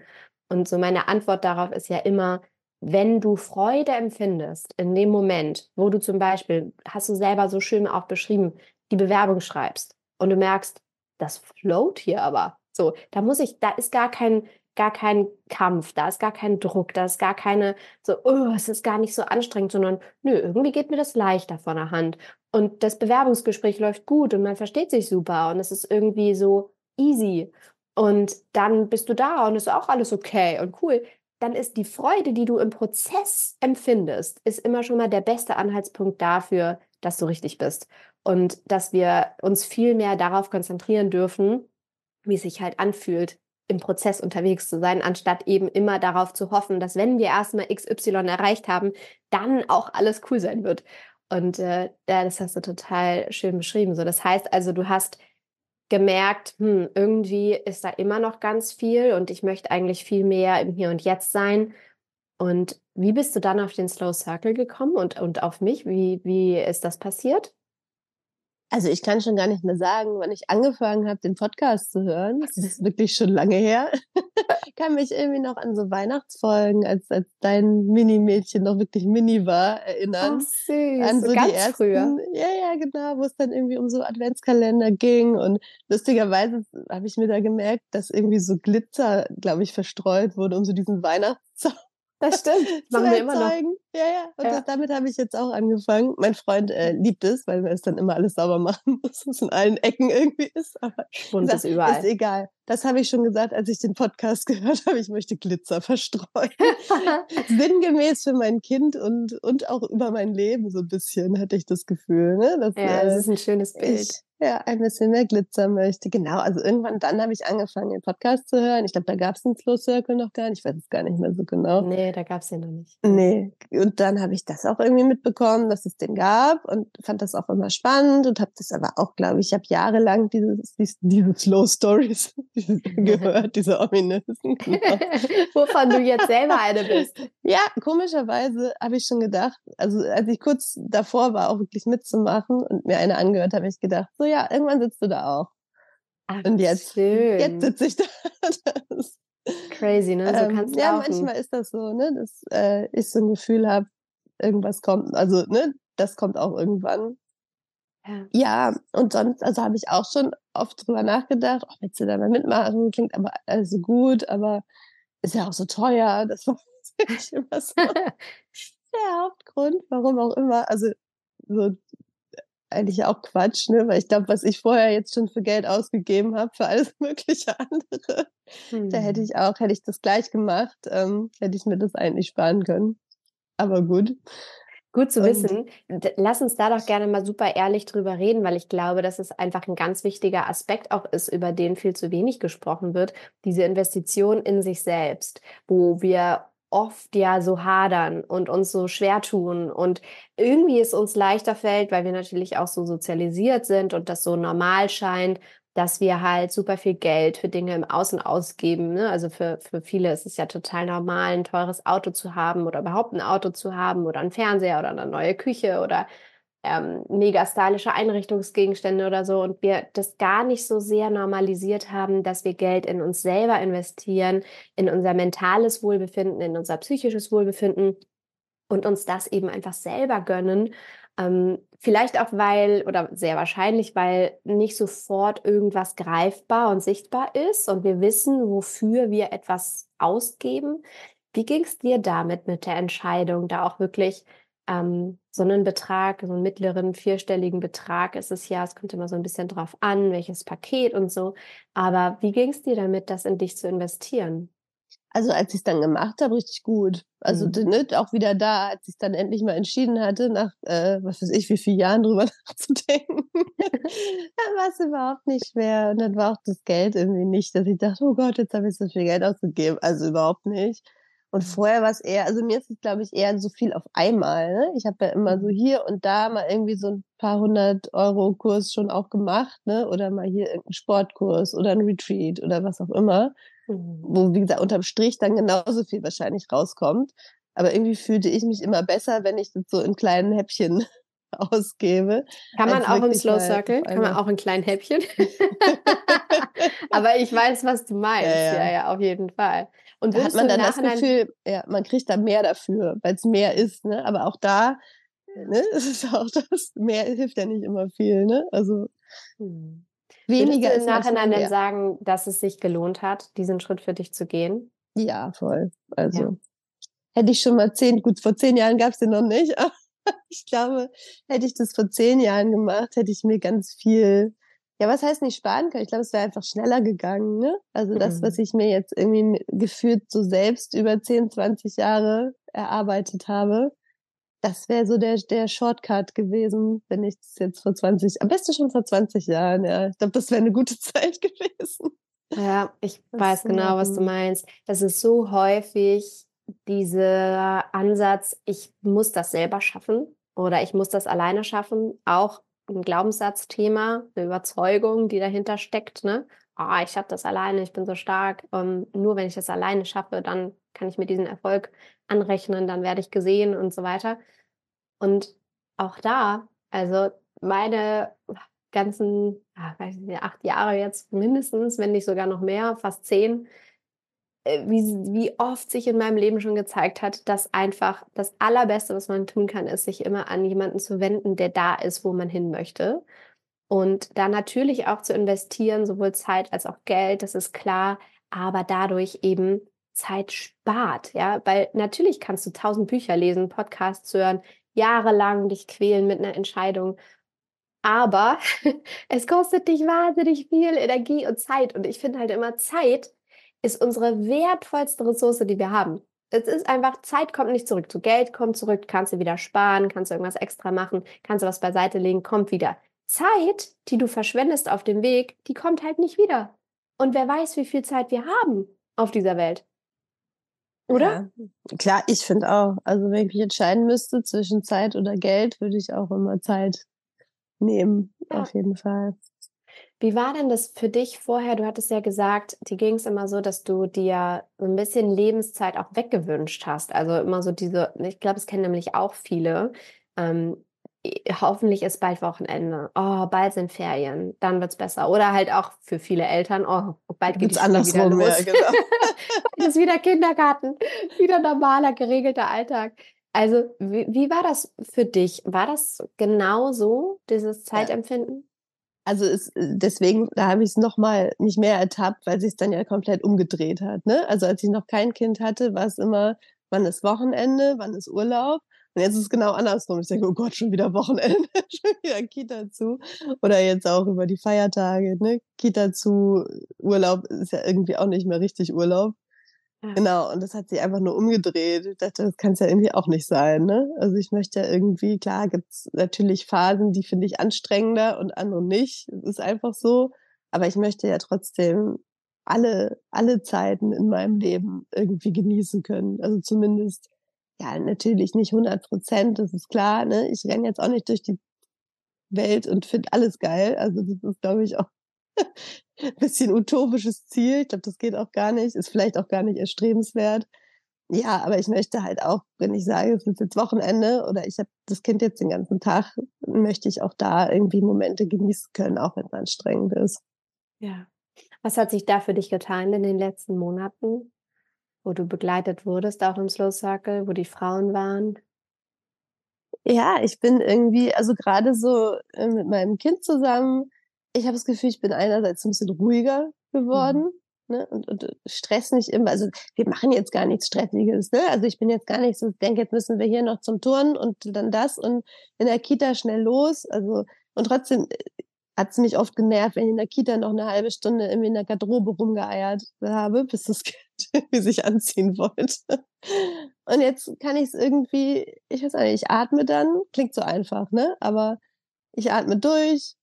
Und so meine Antwort darauf ist ja immer, wenn du Freude empfindest in dem Moment, wo du zum Beispiel, hast du selber so schön auch beschrieben, die Bewerbung schreibst und du merkst, das float hier aber so, da muss ich, da ist gar kein, gar kein Kampf, da ist gar kein Druck, da ist gar keine, so, oh, es ist gar nicht so anstrengend, sondern nö, irgendwie geht mir das leichter von der Hand. Und das Bewerbungsgespräch läuft gut und man versteht sich super und es ist irgendwie so easy. Und dann bist du da und ist auch alles okay und cool. Dann ist die Freude, die du im Prozess empfindest, ist immer schon mal der beste Anhaltspunkt dafür, dass du richtig bist. Und dass wir uns viel mehr darauf konzentrieren dürfen, wie es sich halt anfühlt, im Prozess unterwegs zu sein, anstatt eben immer darauf zu hoffen, dass wenn wir erstmal XY erreicht haben, dann auch alles cool sein wird. Und äh, das hast du total schön beschrieben. So, das heißt also, du hast gemerkt, hm, irgendwie ist da immer noch ganz viel und ich möchte eigentlich viel mehr im Hier und Jetzt sein. Und wie bist du dann auf den Slow Circle gekommen und, und auf mich? Wie, wie ist das passiert? Also ich kann schon gar nicht mehr sagen, wann ich angefangen habe, den Podcast zu hören. Das ist wirklich schon lange her. ich kann mich irgendwie noch an so Weihnachtsfolgen, als, als dein Mini-Mädchen noch wirklich Mini war, erinnern. Oh, süß. An so, so die ersten, früher. Ja, ja, genau, wo es dann irgendwie um so Adventskalender ging. Und lustigerweise habe ich mir da gemerkt, dass irgendwie so Glitzer, glaube ich, verstreut wurde, um so diesen Weihnachtszauber das stimmt. Machen wir immer noch. Ja, ja. Und ja. Das, damit habe ich jetzt auch angefangen. Mein Freund äh, liebt es, weil wir es dann immer alles sauber machen muss, was in allen Ecken irgendwie ist. Aber Schwund ist überall. Ist egal. Das habe ich schon gesagt, als ich den Podcast gehört habe. Ich möchte Glitzer verstreuen. Sinngemäß für mein Kind und, und auch über mein Leben so ein bisschen, hatte ich das Gefühl. Ne? Dass, ja, das äh, ist ein schönes Bild. Ich, ja, ein bisschen mehr Glitzer möchte. Genau, also irgendwann dann habe ich angefangen, den Podcast zu hören. Ich glaube, da gab es den Slow Circle noch gar nicht. Ich weiß es gar nicht mehr so genau. Nee, da gab es den noch nicht. Nee, und dann habe ich das auch irgendwie mitbekommen, dass es den gab und fand das auch immer spannend und habe das aber auch, glaube ich, ich habe jahrelang dieses, diese, diese Slow Stories gehört, diese ominösen. Genau. Wovon du jetzt selber eine bist. Ja, komischerweise habe ich schon gedacht, also als ich kurz davor war, auch wirklich mitzumachen und mir eine angehört, habe ich gedacht, so ja, irgendwann sitzt du da auch. Ach, und jetzt, schön. jetzt sitze ich da. Das, Crazy, ne? So ähm, kannst du Ja, laufen. manchmal ist das so, ne, dass äh, ich so ein Gefühl habe, irgendwas kommt, also ne, das kommt auch irgendwann. Ja. ja, und sonst, also habe ich auch schon oft drüber nachgedacht, oh, willst du da mal mitmachen? Klingt aber also gut, aber ist ja auch so teuer. Das war immer so der Hauptgrund, warum auch immer. Also so eigentlich auch Quatsch, ne? Weil ich glaube, was ich vorher jetzt schon für Geld ausgegeben habe für alles mögliche andere, hm. da hätte hm. ich auch, hätte ich das gleich gemacht, ähm, hätte ich mir das eigentlich sparen können. Aber gut. Gut zu wissen. Lass uns da doch gerne mal super ehrlich drüber reden, weil ich glaube, dass es einfach ein ganz wichtiger Aspekt auch ist, über den viel zu wenig gesprochen wird. Diese Investition in sich selbst, wo wir oft ja so hadern und uns so schwer tun und irgendwie es uns leichter fällt, weil wir natürlich auch so sozialisiert sind und das so normal scheint, dass wir halt super viel Geld für Dinge im Außen ausgeben. Ne? Also für, für viele ist es ja total normal, ein teures Auto zu haben oder überhaupt ein Auto zu haben oder ein Fernseher oder eine neue Küche oder ähm, mega stylische Einrichtungsgegenstände oder so und wir das gar nicht so sehr normalisiert haben, dass wir Geld in uns selber investieren, in unser mentales Wohlbefinden, in unser psychisches Wohlbefinden und uns das eben einfach selber gönnen. Ähm, vielleicht auch, weil, oder sehr wahrscheinlich, weil nicht sofort irgendwas greifbar und sichtbar ist und wir wissen, wofür wir etwas ausgeben. Wie ging es dir damit mit der Entscheidung, da auch wirklich ähm, so einen Betrag, so einen mittleren vierstelligen Betrag ist es ja, es kommt immer so ein bisschen drauf an, welches Paket und so. Aber wie ging es dir damit, das in dich zu investieren? Also als ich es dann gemacht habe, richtig gut. Also mhm. ne, auch wieder da, als ich es dann endlich mal entschieden hatte, nach äh, was weiß ich, wie vielen Jahren drüber nachzudenken, dann war es überhaupt nicht schwer. Und dann war auch das Geld irgendwie nicht, dass ich dachte, oh Gott, jetzt habe ich so viel Geld ausgegeben. Also überhaupt nicht. Und mhm. vorher war es eher, also mir ist es, glaube ich, eher so viel auf einmal. Ne? Ich habe ja immer so mhm. hier und da mal irgendwie so ein paar hundert Euro Kurs schon auch gemacht, ne? Oder mal hier irgendeinen Sportkurs oder ein Retreat oder was auch immer. Mhm. Wo, wie gesagt, unterm Strich dann genauso viel wahrscheinlich rauskommt. Aber irgendwie fühlte ich mich immer besser, wenn ich das so in kleinen Häppchen ausgebe. Kann man auch im Slow Circle, kann man auch in kleinen Häppchen. Aber ich weiß, was du meinst. Ja, ja, ja, ja auf jeden Fall. Und da hat man dann das Gefühl, ja, man kriegt da mehr dafür, weil es mehr ist. Ne? Aber auch da, ne, es ist auch das, mehr hilft ja nicht immer viel. Ne? Also hm. weniger ist im Nachhinein dann sagen, dass es sich gelohnt hat, diesen Schritt für dich zu gehen? Ja, voll. Also ja. hätte ich schon mal zehn, gut, vor zehn Jahren gab es den noch nicht, ich glaube, hätte ich das vor zehn Jahren gemacht, hätte ich mir ganz viel ja, was heißt nicht sparen können? Ich glaube, es wäre einfach schneller gegangen. Ne? Also das, was mhm. ich mir jetzt irgendwie gefühlt so selbst über 10, 20 Jahre erarbeitet habe, das wäre so der, der Shortcut gewesen, wenn ich das jetzt vor 20, am besten schon vor 20 Jahren, ja. Ich glaube, das wäre eine gute Zeit gewesen. Ja, ich das weiß genau, was du meinst. Das ist so häufig dieser Ansatz, ich muss das selber schaffen oder ich muss das alleine schaffen, auch ein Glaubenssatzthema, eine Überzeugung, die dahinter steckt. Ne? Oh, ich schaffe das alleine, ich bin so stark. Ähm, nur wenn ich das alleine schaffe, dann kann ich mir diesen Erfolg anrechnen, dann werde ich gesehen und so weiter. Und auch da, also meine ganzen, ach, weiß nicht, acht Jahre jetzt mindestens, wenn nicht sogar noch mehr, fast zehn, wie, wie oft sich in meinem Leben schon gezeigt hat, dass einfach das Allerbeste, was man tun kann, ist, sich immer an jemanden zu wenden, der da ist, wo man hin möchte. Und da natürlich auch zu investieren, sowohl Zeit als auch Geld, das ist klar, aber dadurch eben Zeit spart, ja, weil natürlich kannst du tausend Bücher lesen, Podcasts hören, jahrelang dich quälen mit einer Entscheidung, aber es kostet dich wahnsinnig viel Energie und Zeit und ich finde halt immer Zeit ist unsere wertvollste Ressource, die wir haben. Es ist einfach, Zeit kommt nicht zurück. Zu Geld kommt zurück, kannst du wieder sparen, kannst du irgendwas extra machen, kannst du was beiseite legen, kommt wieder. Zeit, die du verschwendest auf dem Weg, die kommt halt nicht wieder. Und wer weiß, wie viel Zeit wir haben auf dieser Welt. Oder? Ja, klar, ich finde auch. Also wenn ich mich entscheiden müsste zwischen Zeit oder Geld, würde ich auch immer Zeit nehmen. Ja. Auf jeden Fall. Wie war denn das für dich vorher? Du hattest ja gesagt, dir ging es immer so, dass du dir so ein bisschen Lebenszeit auch weggewünscht hast. Also immer so diese, ich glaube, es kennen nämlich auch viele. Ähm, hoffentlich ist bald Wochenende. Oh, bald sind Ferien. Dann wird es besser. Oder halt auch für viele Eltern, oh, bald geht es wieder los. Mehr, genau. bald ist wieder Kindergarten, wieder normaler, geregelter Alltag. Also, wie, wie, war das für dich? War das genau so, dieses Zeitempfinden? Also es, deswegen, da habe ich es nochmal nicht mehr ertappt, weil sich es dann ja komplett umgedreht hat. Ne? Also als ich noch kein Kind hatte, war es immer, wann ist Wochenende, wann ist Urlaub? Und jetzt ist es genau andersrum. Ich denke, oh Gott, schon wieder Wochenende, schon wieder Kita zu. Oder jetzt auch über die Feiertage, ne? Kita zu, Urlaub ist ja irgendwie auch nicht mehr richtig Urlaub. Genau, und das hat sich einfach nur umgedreht. Ich dachte, das kann es ja irgendwie auch nicht sein. Ne? Also ich möchte ja irgendwie, klar, gibt es natürlich Phasen, die finde ich anstrengender und andere nicht. Das ist einfach so. Aber ich möchte ja trotzdem alle, alle Zeiten in meinem Leben irgendwie genießen können. Also zumindest, ja, natürlich nicht 100 Prozent, das ist klar. Ne? Ich renne jetzt auch nicht durch die Welt und finde alles geil. Also das ist, glaube ich, auch bisschen utopisches Ziel. Ich glaube, das geht auch gar nicht, ist vielleicht auch gar nicht erstrebenswert. ja, aber ich möchte halt auch, wenn ich sage, es ist jetzt Wochenende oder ich habe das Kind jetzt den ganzen Tag, möchte ich auch da irgendwie Momente genießen können, auch wenn es anstrengend ist. Ja. Was hat sich da für dich getan in den letzten Monaten, wo du begleitet wurdest, auch im Slow Circle, wo die Frauen waren? Ja, ich bin irgendwie, also gerade so äh, mit meinem Kind zusammen, ich habe das Gefühl, ich bin einerseits ein bisschen ruhiger geworden. Mhm. Ne? Und, und Stress nicht immer, also wir machen jetzt gar nichts Stressiges, ne? Also ich bin jetzt gar nicht so, ich denke, jetzt müssen wir hier noch zum Turnen und dann das und in der Kita schnell los. Also, und trotzdem äh, hat es mich oft genervt, wenn ich in der Kita noch eine halbe Stunde irgendwie in der Garderobe rumgeeiert habe, bis das Kind irgendwie sich anziehen wollte. Und jetzt kann ich es irgendwie, ich weiß nicht, ich atme dann, klingt so einfach, ne? Aber ich atme durch,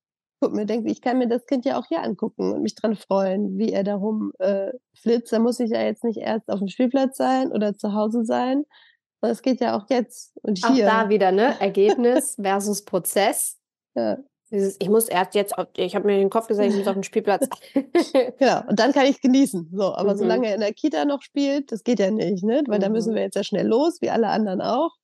guck mir, denke, ich kann mir das Kind ja auch hier angucken und mich dran freuen, wie er darum äh, flitzt. Da muss ich ja jetzt nicht erst auf dem Spielplatz sein oder zu Hause sein. Es geht ja auch jetzt und hier. Auch da wieder, ne? Ergebnis versus Prozess. Ja. Dieses, ich muss erst jetzt, auf, ich habe mir den Kopf gesagt, ich muss auf den Spielplatz. genau, und dann kann ich genießen. So, aber mhm. solange er in der Kita noch spielt, das geht ja nicht, ne? Weil mhm. da müssen mhm. wir jetzt ja schnell los, wie alle anderen auch.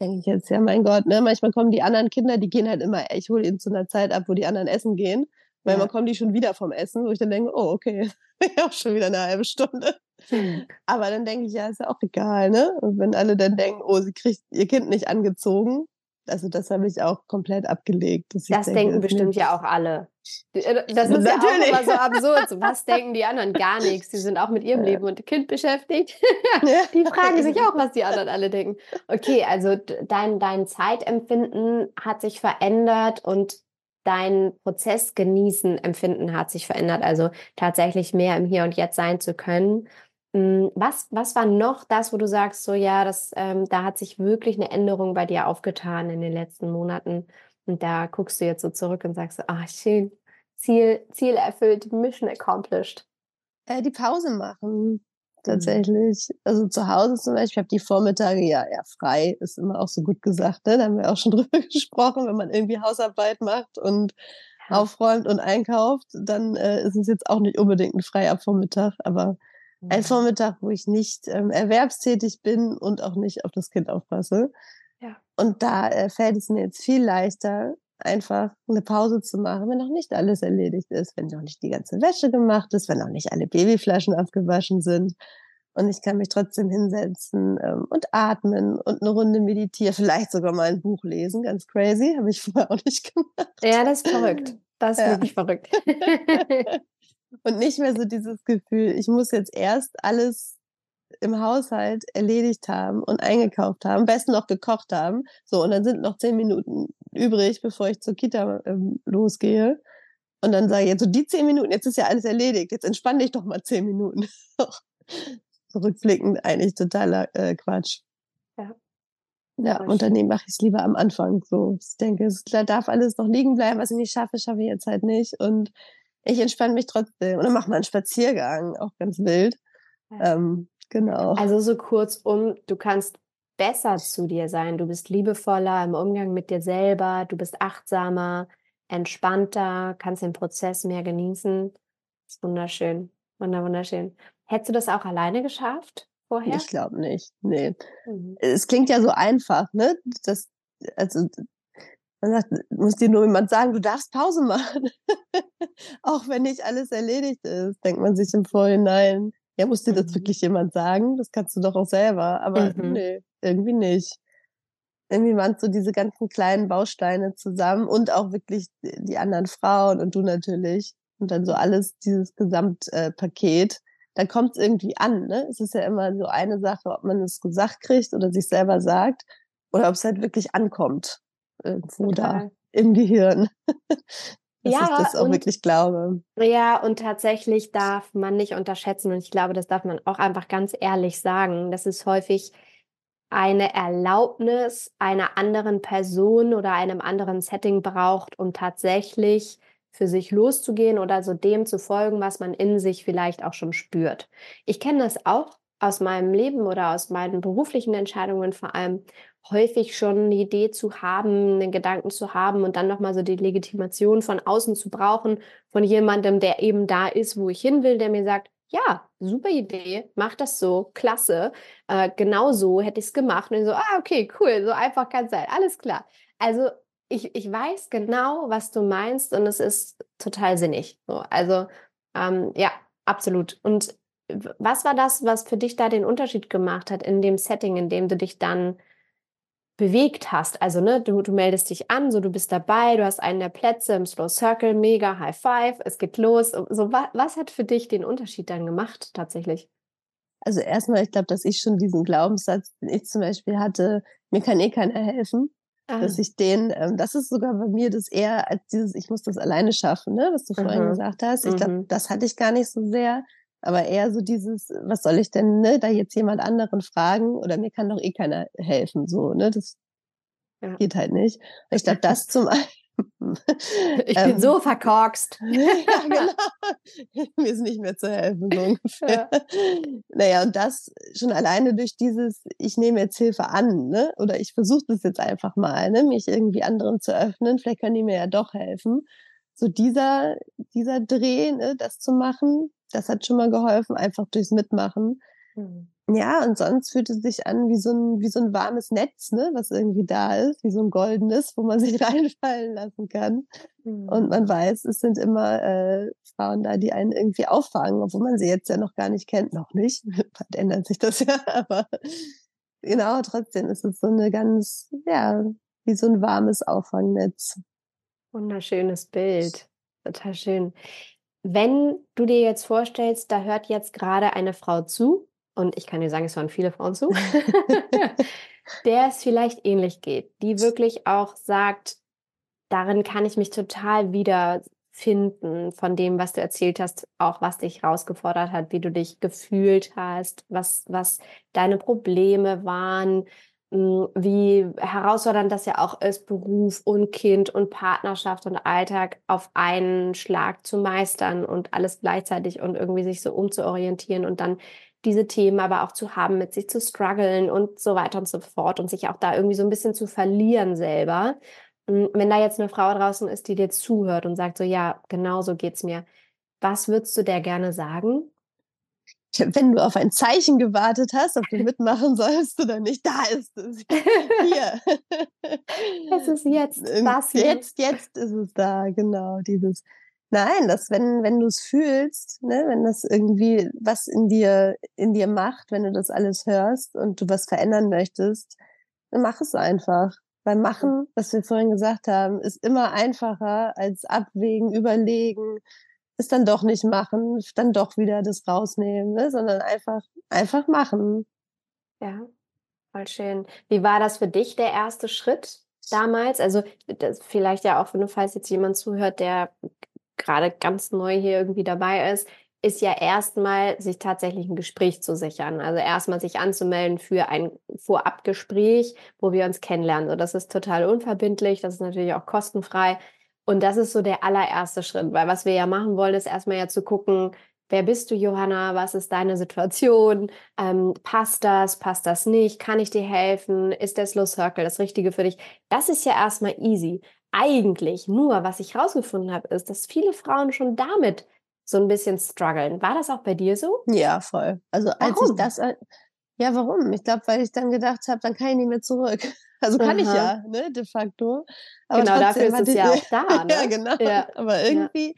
Denke ich jetzt, ja, mein Gott, ne? Manchmal kommen die anderen Kinder, die gehen halt immer, ich hole ihn zu einer Zeit ab, wo die anderen essen gehen. Weil ja. kommen die schon wieder vom Essen, wo ich dann denke, oh, okay, auch schon wieder eine halbe Stunde. Mhm. Aber dann denke ich, ja, ist ja auch egal, ne? Und wenn alle dann denken, oh, sie kriegt ihr Kind nicht angezogen, also das habe ich auch komplett abgelegt. Das denke, denken bestimmt ja auch alle. Äh, das ist Natürlich. ja auch immer so absurd. Was denken die anderen? Gar nichts. Die sind auch mit ihrem. Leben und Kind beschäftigt. die fragen sich auch, was die anderen alle denken. Okay, also dein, dein Zeitempfinden hat sich verändert und dein Prozess genießen Empfinden hat sich verändert. Also tatsächlich mehr im Hier und Jetzt sein zu können was, was war noch das, wo du sagst, so ja, das, ähm, da hat sich wirklich eine Änderung bei dir aufgetan in den letzten Monaten und da guckst du jetzt so zurück und sagst, ah, schön, Ziel, Ziel erfüllt, Mission accomplished. Äh, die Pause machen, mhm. tatsächlich. Mhm. Also zu Hause zum Beispiel, ich habe die Vormittage ja eher frei, ist immer auch so gut gesagt, ne? da haben wir auch schon drüber gesprochen, wenn man irgendwie Hausarbeit macht und aufräumt und einkauft, dann äh, ist es jetzt auch nicht unbedingt ein freier Vormittag, aber ein mhm. Vormittag, wo ich nicht ähm, erwerbstätig bin und auch nicht auf das Kind aufpasse. Ja. Und da äh, fällt es mir jetzt viel leichter, einfach eine Pause zu machen, wenn noch nicht alles erledigt ist, wenn noch nicht die ganze Wäsche gemacht ist, wenn noch nicht alle Babyflaschen abgewaschen sind. Und ich kann mich trotzdem hinsetzen ähm, und atmen und eine Runde meditieren, vielleicht sogar mal ein Buch lesen. Ganz crazy, habe ich vorher auch nicht gemacht. Ja, das ist verrückt. Das ist ja. wirklich verrückt. Und nicht mehr so dieses Gefühl, ich muss jetzt erst alles im Haushalt erledigt haben und eingekauft haben, am besten noch gekocht haben. So, und dann sind noch zehn Minuten übrig, bevor ich zur Kita ähm, losgehe. Und dann sage ich jetzt so die zehn Minuten, jetzt ist ja alles erledigt, jetzt entspann dich doch mal zehn Minuten. Rückblickend eigentlich totaler äh, Quatsch. Ja. Ja, und dann mache ich es lieber am Anfang. So, ich denke, es darf alles noch liegen bleiben, was ich nicht schaffe, schaffe ich jetzt halt nicht. Und ich entspanne mich trotzdem. Und dann macht man einen Spaziergang, auch ganz wild. Ähm, genau. Also so kurzum, du kannst besser zu dir sein. Du bist liebevoller im Umgang mit dir selber. Du bist achtsamer, entspannter, kannst den Prozess mehr genießen. Das ist wunderschön. Wunder, wunderschön. Hättest du das auch alleine geschafft vorher? Ich glaube nicht. Nee. Mhm. Es klingt ja so einfach, ne? Das, also man sagt, muss dir nur jemand sagen, du darfst Pause machen. Auch wenn nicht alles erledigt ist, denkt man sich im Vorhinein. Ja, muss dir das mhm. wirklich jemand sagen? Das kannst du doch auch selber. Aber mhm. nee, irgendwie nicht. Irgendwie waren so diese ganzen kleinen Bausteine zusammen und auch wirklich die anderen Frauen und du natürlich. Und dann so alles, dieses Gesamtpaket. dann kommt es irgendwie an. Ne? Es ist ja immer so eine Sache, ob man es gesagt kriegt oder sich selber sagt oder ob es halt wirklich ankommt irgendwo Total. da im Gehirn. dass ja, ich das auch und, wirklich glaube. Ja, und tatsächlich darf man nicht unterschätzen, und ich glaube, das darf man auch einfach ganz ehrlich sagen, dass es häufig eine Erlaubnis einer anderen Person oder einem anderen Setting braucht, um tatsächlich für sich loszugehen oder so dem zu folgen, was man in sich vielleicht auch schon spürt. Ich kenne das auch aus meinem Leben oder aus meinen beruflichen Entscheidungen vor allem, häufig schon eine Idee zu haben, einen Gedanken zu haben und dann nochmal so die Legitimation von außen zu brauchen, von jemandem, der eben da ist, wo ich hin will, der mir sagt, ja, super Idee, mach das so, klasse. Äh, genau so hätte ich es gemacht. Und so, ah, okay, cool, so einfach kann es sein, alles klar. Also ich, ich weiß genau, was du meinst und es ist total sinnig. So, also ähm, ja, absolut. Und was war das, was für dich da den Unterschied gemacht hat in dem Setting, in dem du dich dann bewegt hast? Also, ne, du, du meldest dich an, so du bist dabei, du hast einen der Plätze im Slow Circle, mega High Five, es geht los. So, was, was hat für dich den Unterschied dann gemacht tatsächlich? Also erstmal, ich glaube, dass ich schon diesen Glaubenssatz, den ich zum Beispiel hatte, mir kann eh keiner helfen. Ah. Dass ich den, ähm, das ist sogar bei mir das eher als dieses, ich muss das alleine schaffen, ne, was du mhm. vorhin gesagt hast. Ich glaube, mhm. das hatte ich gar nicht so sehr, aber eher so dieses, was soll ich denn, ne, da jetzt jemand anderen fragen oder mir kann doch eh keiner helfen, so, ne, das ja. geht halt nicht. Ich glaube, das zum einen, ich bin ähm, so verkorkst. ja, genau. Mir ist nicht mehr zu helfen, so ungefähr. Ja. Naja, und das schon alleine durch dieses, ich nehme jetzt Hilfe an, ne? Oder ich versuche das jetzt einfach mal, ne? mich irgendwie anderen zu öffnen. Vielleicht können die mir ja doch helfen. So dieser, dieser Dreh, ne? das zu machen, das hat schon mal geholfen, einfach durchs Mitmachen. Mhm. Ja, und sonst fühlt es sich an wie so ein, wie so ein warmes Netz, ne, was irgendwie da ist, wie so ein goldenes, wo man sich reinfallen lassen kann. Mhm. Und man weiß, es sind immer äh, Frauen da, die einen irgendwie auffangen, obwohl man sie jetzt ja noch gar nicht kennt, noch nicht. Bald ändert sich das ja, aber genau, trotzdem ist es so eine ganz, ja, wie so ein warmes Auffangnetz. Wunderschönes Bild. Total schön. Wenn du dir jetzt vorstellst, da hört jetzt gerade eine Frau zu, und ich kann dir sagen, es hören viele Frauen zu, der es vielleicht ähnlich geht, die wirklich auch sagt, darin kann ich mich total wiederfinden von dem, was du erzählt hast, auch was dich herausgefordert hat, wie du dich gefühlt hast, was, was deine Probleme waren, wie herausfordernd das ja auch ist, Beruf und Kind und Partnerschaft und Alltag auf einen Schlag zu meistern und alles gleichzeitig und irgendwie sich so umzuorientieren und dann diese Themen aber auch zu haben, mit sich zu strugglen und so weiter und so fort und sich auch da irgendwie so ein bisschen zu verlieren selber. Hm, wenn da jetzt eine Frau draußen ist, die dir zuhört und sagt so, ja, genau so geht's mir, was würdest du der gerne sagen? Wenn du auf ein Zeichen gewartet hast, ob du mitmachen sollst oder nicht, da ist es. Hier. Es ist jetzt. Was jetzt, jetzt ist es da, genau. Dieses, Nein, dass wenn, wenn du es fühlst, ne, wenn das irgendwie was in dir, in dir macht, wenn du das alles hörst und du was verändern möchtest, dann mach es einfach. Beim Machen, was wir vorhin gesagt haben, ist immer einfacher als abwägen, überlegen, es dann doch nicht machen, dann doch wieder das rausnehmen, ne, sondern einfach, einfach machen. Ja, voll schön. Wie war das für dich, der erste Schritt damals? Also, vielleicht ja auch, wenn du, falls jetzt jemand zuhört, der gerade ganz neu hier irgendwie dabei ist, ist ja erstmal sich tatsächlich ein Gespräch zu sichern. Also erstmal sich anzumelden für ein Vorabgespräch, wo wir uns kennenlernen. So, das ist total unverbindlich, das ist natürlich auch kostenfrei. Und das ist so der allererste Schritt, weil was wir ja machen wollen, ist erstmal ja zu gucken, wer bist du, Johanna? Was ist deine Situation? Ähm, passt das? Passt das nicht? Kann ich dir helfen? Ist der Slow Circle das Richtige für dich? Das ist ja erstmal easy eigentlich nur, was ich rausgefunden habe, ist, dass viele Frauen schon damit so ein bisschen strugglen. War das auch bei dir so? Ja, voll. Also als warum? ich das, ja, warum? Ich glaube, weil ich dann gedacht habe, dann kann ich nicht mehr zurück. Also kann Aha. ich ja, ne, de facto. Aber genau, dafür ist es ja auch da. Ne? ja, genau. Ja. Aber irgendwie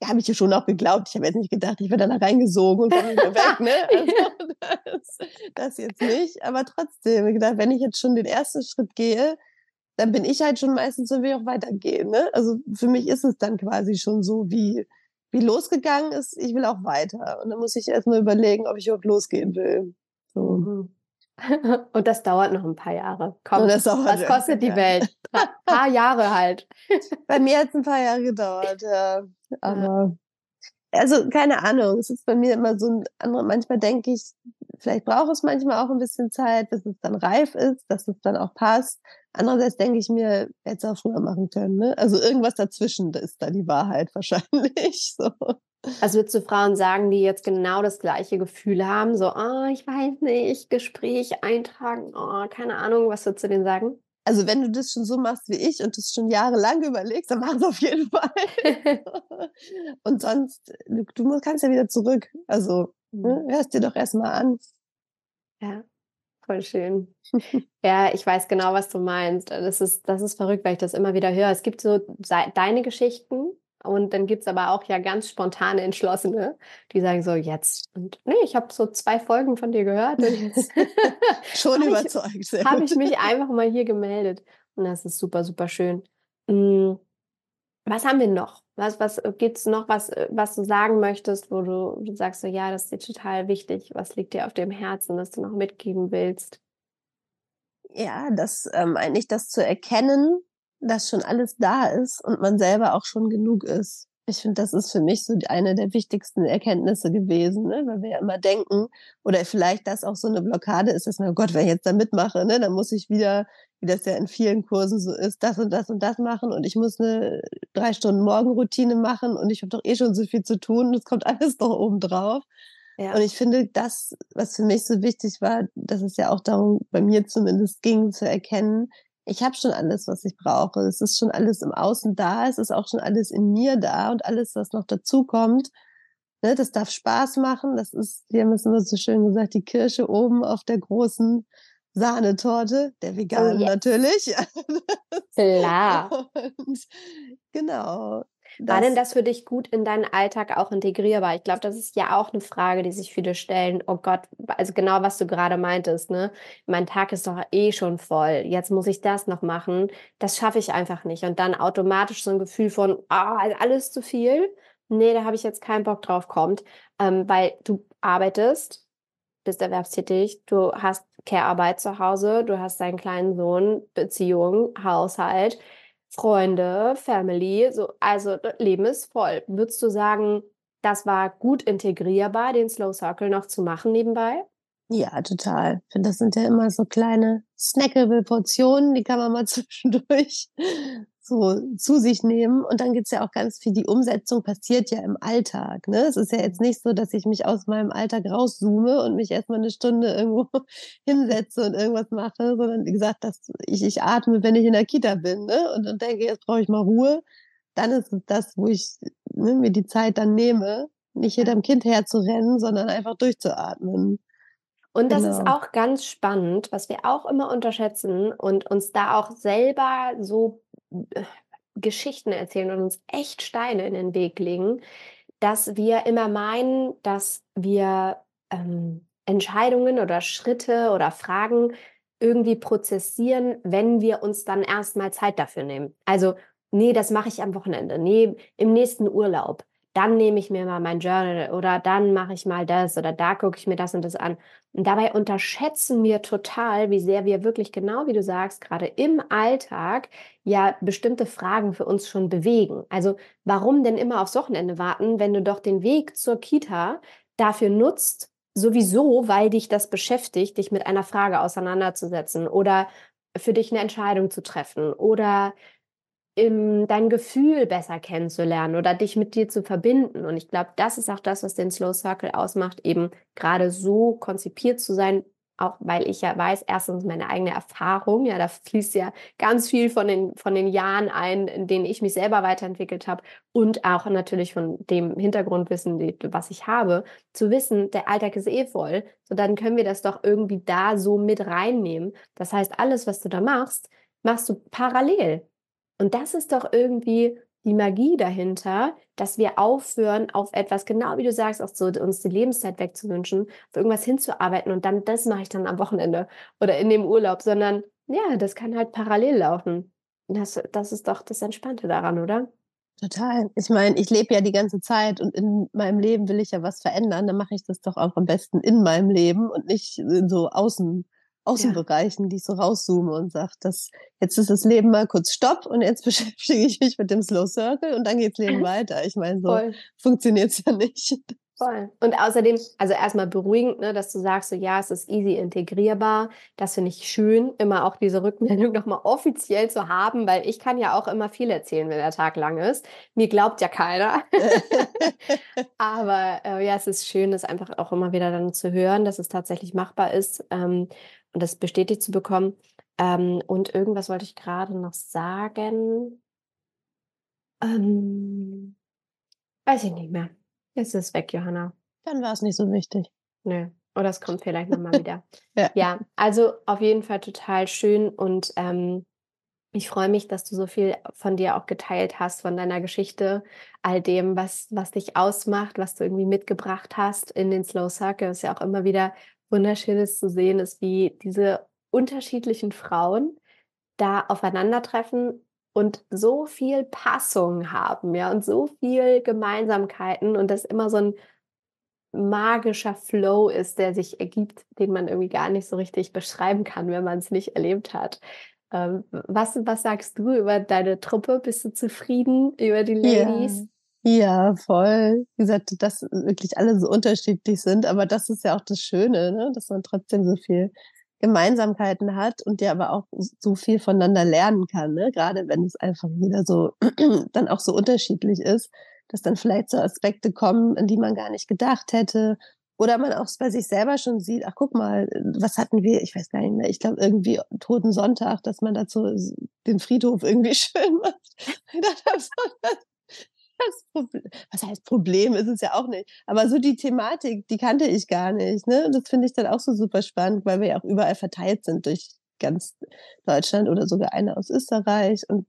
ja. habe ich ja schon auch geglaubt. Ich habe jetzt nicht gedacht, ich werde da reingesogen und komme wieder weg. Ne? Also, das, das jetzt nicht. Aber trotzdem, ich gedacht, wenn ich jetzt schon den ersten Schritt gehe, dann bin ich halt schon meistens so, wie auch weitergehen. Ne? Also für mich ist es dann quasi schon so, wie, wie losgegangen ist, ich will auch weiter. Und dann muss ich erstmal überlegen, ob ich überhaupt losgehen will. So. Mhm. Und das dauert noch ein paar Jahre. Komm, das was kostet die Welt? Ein paar Jahre halt. Bei mir hat es ein paar Jahre gedauert, ja. Aber also keine Ahnung, es ist bei mir immer so ein anderer, manchmal denke ich, vielleicht braucht es manchmal auch ein bisschen Zeit, bis es dann reif ist, dass es dann auch passt. Andererseits denke ich mir, hätte es auch früher machen können. Ne? Also irgendwas dazwischen ist da die Wahrheit wahrscheinlich. So. Also würdest du Frauen sagen, die jetzt genau das gleiche Gefühl haben, so, oh, ich weiß nicht, Gespräch eintragen, oh, keine Ahnung, was würdest du denen sagen? also wenn du das schon so machst wie ich und das schon jahrelang überlegst, dann mach es auf jeden Fall. und sonst, du, du, kannst ja wieder zurück. Also ne, mhm. hörst dir doch erstmal an. Ja, voll schön. ja, ich weiß genau, was du meinst. Das ist, das ist verrückt, weil ich das immer wieder höre. Es gibt so deine Geschichten, und dann gibt es aber auch ja ganz spontane Entschlossene, die sagen so, jetzt. Und nee, ich habe so zwei Folgen von dir gehört schon überzeugt. Habe ich mich einfach mal hier gemeldet. Und das ist super, super schön. Hm, was haben wir noch? Was, was gibt es noch, was, was du sagen möchtest, wo du, du sagst so, ja, das ist dir total wichtig. Was liegt dir auf dem Herzen, das du noch mitgeben willst? Ja, das ähm, eigentlich das zu erkennen, dass schon alles da ist und man selber auch schon genug ist. Ich finde, das ist für mich so eine der wichtigsten Erkenntnisse gewesen, ne? weil wir ja immer denken, oder vielleicht das auch so eine Blockade ist, dass man, oh Gott, wenn ich jetzt da mitmache, ne, dann muss ich wieder, wie das ja in vielen Kursen so ist, das und das und das machen und ich muss eine drei Stunden Morgenroutine machen und ich habe doch eh schon so viel zu tun und es kommt alles doch oben drauf. Ja. Und ich finde, das, was für mich so wichtig war, dass es ja auch darum, bei mir zumindest ging, zu erkennen, ich habe schon alles, was ich brauche. Es ist schon alles im Außen da, es ist auch schon alles in mir da und alles, was noch dazu kommt, ne, das darf Spaß machen. Das ist, wir haben es immer so schön gesagt, die Kirsche oben auf der großen Sahnetorte, der veganen oh, yes. natürlich. Klar. Und genau. War denn das für dich gut in deinen Alltag auch integrierbar? Ich glaube, das ist ja auch eine Frage, die sich viele stellen. Oh Gott, also genau, was du gerade meintest, ne? Mein Tag ist doch eh schon voll. Jetzt muss ich das noch machen. Das schaffe ich einfach nicht. Und dann automatisch so ein Gefühl von, ah, oh, alles zu viel. Nee, da habe ich jetzt keinen Bock drauf kommt. Ähm, weil du arbeitest, bist erwerbstätig, du hast Care-Arbeit zu Hause, du hast deinen kleinen Sohn, Beziehung, Haushalt Freunde, Family, so, also Leben ist voll. Würdest du sagen, das war gut integrierbar, den Slow Circle noch zu machen nebenbei? Ja, total. Ich finde, das sind ja immer so kleine snackable Portionen, die kann man mal zwischendurch so zu sich nehmen. Und dann gibt's ja auch ganz viel, die Umsetzung passiert ja im Alltag. Ne? Es ist ja jetzt nicht so, dass ich mich aus meinem Alltag rauszoome und mich erstmal eine Stunde irgendwo hinsetze und irgendwas mache, sondern wie gesagt, dass ich, ich atme, wenn ich in der Kita bin ne? und, und denke, jetzt brauche ich mal Ruhe. Dann ist es das, wo ich ne, mir die Zeit dann nehme, nicht hinterm Kind herzurennen, sondern einfach durchzuatmen. Und das genau. ist auch ganz spannend, was wir auch immer unterschätzen und uns da auch selber so Geschichten erzählen und uns echt Steine in den Weg legen, dass wir immer meinen, dass wir ähm, Entscheidungen oder Schritte oder Fragen irgendwie prozessieren, wenn wir uns dann erstmal Zeit dafür nehmen. Also, nee, das mache ich am Wochenende, nee, im nächsten Urlaub dann nehme ich mir mal mein Journal oder dann mache ich mal das oder da gucke ich mir das und das an. Und dabei unterschätzen wir total, wie sehr wir wirklich genau wie du sagst, gerade im Alltag ja bestimmte Fragen für uns schon bewegen. Also warum denn immer aufs Wochenende warten, wenn du doch den Weg zur Kita dafür nutzt, sowieso, weil dich das beschäftigt, dich mit einer Frage auseinanderzusetzen oder für dich eine Entscheidung zu treffen oder dein Gefühl besser kennenzulernen oder dich mit dir zu verbinden. Und ich glaube, das ist auch das, was den Slow Circle ausmacht, eben gerade so konzipiert zu sein, auch weil ich ja weiß, erstens meine eigene Erfahrung, ja, da fließt ja ganz viel von den, von den Jahren ein, in denen ich mich selber weiterentwickelt habe und auch natürlich von dem Hintergrundwissen, die, was ich habe, zu wissen, der Alltag ist eh voll, so dann können wir das doch irgendwie da so mit reinnehmen. Das heißt, alles, was du da machst, machst du parallel. Und das ist doch irgendwie die Magie dahinter, dass wir aufhören, auf etwas, genau wie du sagst, auch so uns die Lebenszeit wegzuwünschen, auf irgendwas hinzuarbeiten und dann, das mache ich dann am Wochenende oder in dem Urlaub, sondern ja, das kann halt parallel laufen. Das, das ist doch das Entspannte daran, oder? Total. Ich meine, ich lebe ja die ganze Zeit und in meinem Leben will ich ja was verändern. Dann mache ich das doch auch am besten in meinem Leben und nicht in so außen Außenbereichen, ja. die ich so rauszoome und sage, dass jetzt ist das Leben mal kurz Stopp und jetzt beschäftige ich mich mit dem Slow Circle und dann geht's Leben weiter. Ich meine, so funktioniert es ja nicht. Voll. Und außerdem, also erstmal beruhigend, ne, dass du sagst, so ja, es ist easy integrierbar. Das finde ich schön, immer auch diese Rückmeldung nochmal offiziell zu haben, weil ich kann ja auch immer viel erzählen, wenn der Tag lang ist. Mir glaubt ja keiner. Aber äh, ja, es ist schön, das einfach auch immer wieder dann zu hören, dass es tatsächlich machbar ist. Ähm, und das bestätigt zu bekommen. Ähm, und irgendwas wollte ich gerade noch sagen. Ähm, weiß ich nicht mehr. Jetzt ist es weg, Johanna. Dann war es nicht so wichtig. Nö. Oder es kommt vielleicht nochmal wieder. ja. ja, also auf jeden Fall total schön und ähm, ich freue mich, dass du so viel von dir auch geteilt hast, von deiner Geschichte, all dem, was, was dich ausmacht, was du irgendwie mitgebracht hast in den Slow Circle. Es ist ja auch immer wieder wunderschönes zu sehen, ist, wie diese unterschiedlichen Frauen da aufeinandertreffen und so viel Passung haben, ja, und so viel Gemeinsamkeiten und das immer so ein magischer Flow ist, der sich ergibt, den man irgendwie gar nicht so richtig beschreiben kann, wenn man es nicht erlebt hat. Ähm, was, was sagst du über deine Truppe? Bist du zufrieden über die Ladies? Ja. Voll. Wie gesagt, dass wirklich alle so unterschiedlich sind, aber das ist ja auch das Schöne, ne? dass man trotzdem so viel Gemeinsamkeiten hat und ja aber auch so viel voneinander lernen kann, ne? gerade wenn es einfach wieder so dann auch so unterschiedlich ist, dass dann vielleicht so Aspekte kommen, an die man gar nicht gedacht hätte oder man auch bei sich selber schon sieht, ach guck mal, was hatten wir, ich weiß gar nicht mehr, ich glaube irgendwie Toten Sonntag, dass man dazu den Friedhof irgendwie schön macht. Das Problem, was heißt Problem, ist es ja auch nicht. Aber so die Thematik, die kannte ich gar nicht. Ne? Das finde ich dann auch so super spannend, weil wir ja auch überall verteilt sind durch ganz Deutschland oder sogar eine aus Österreich. Und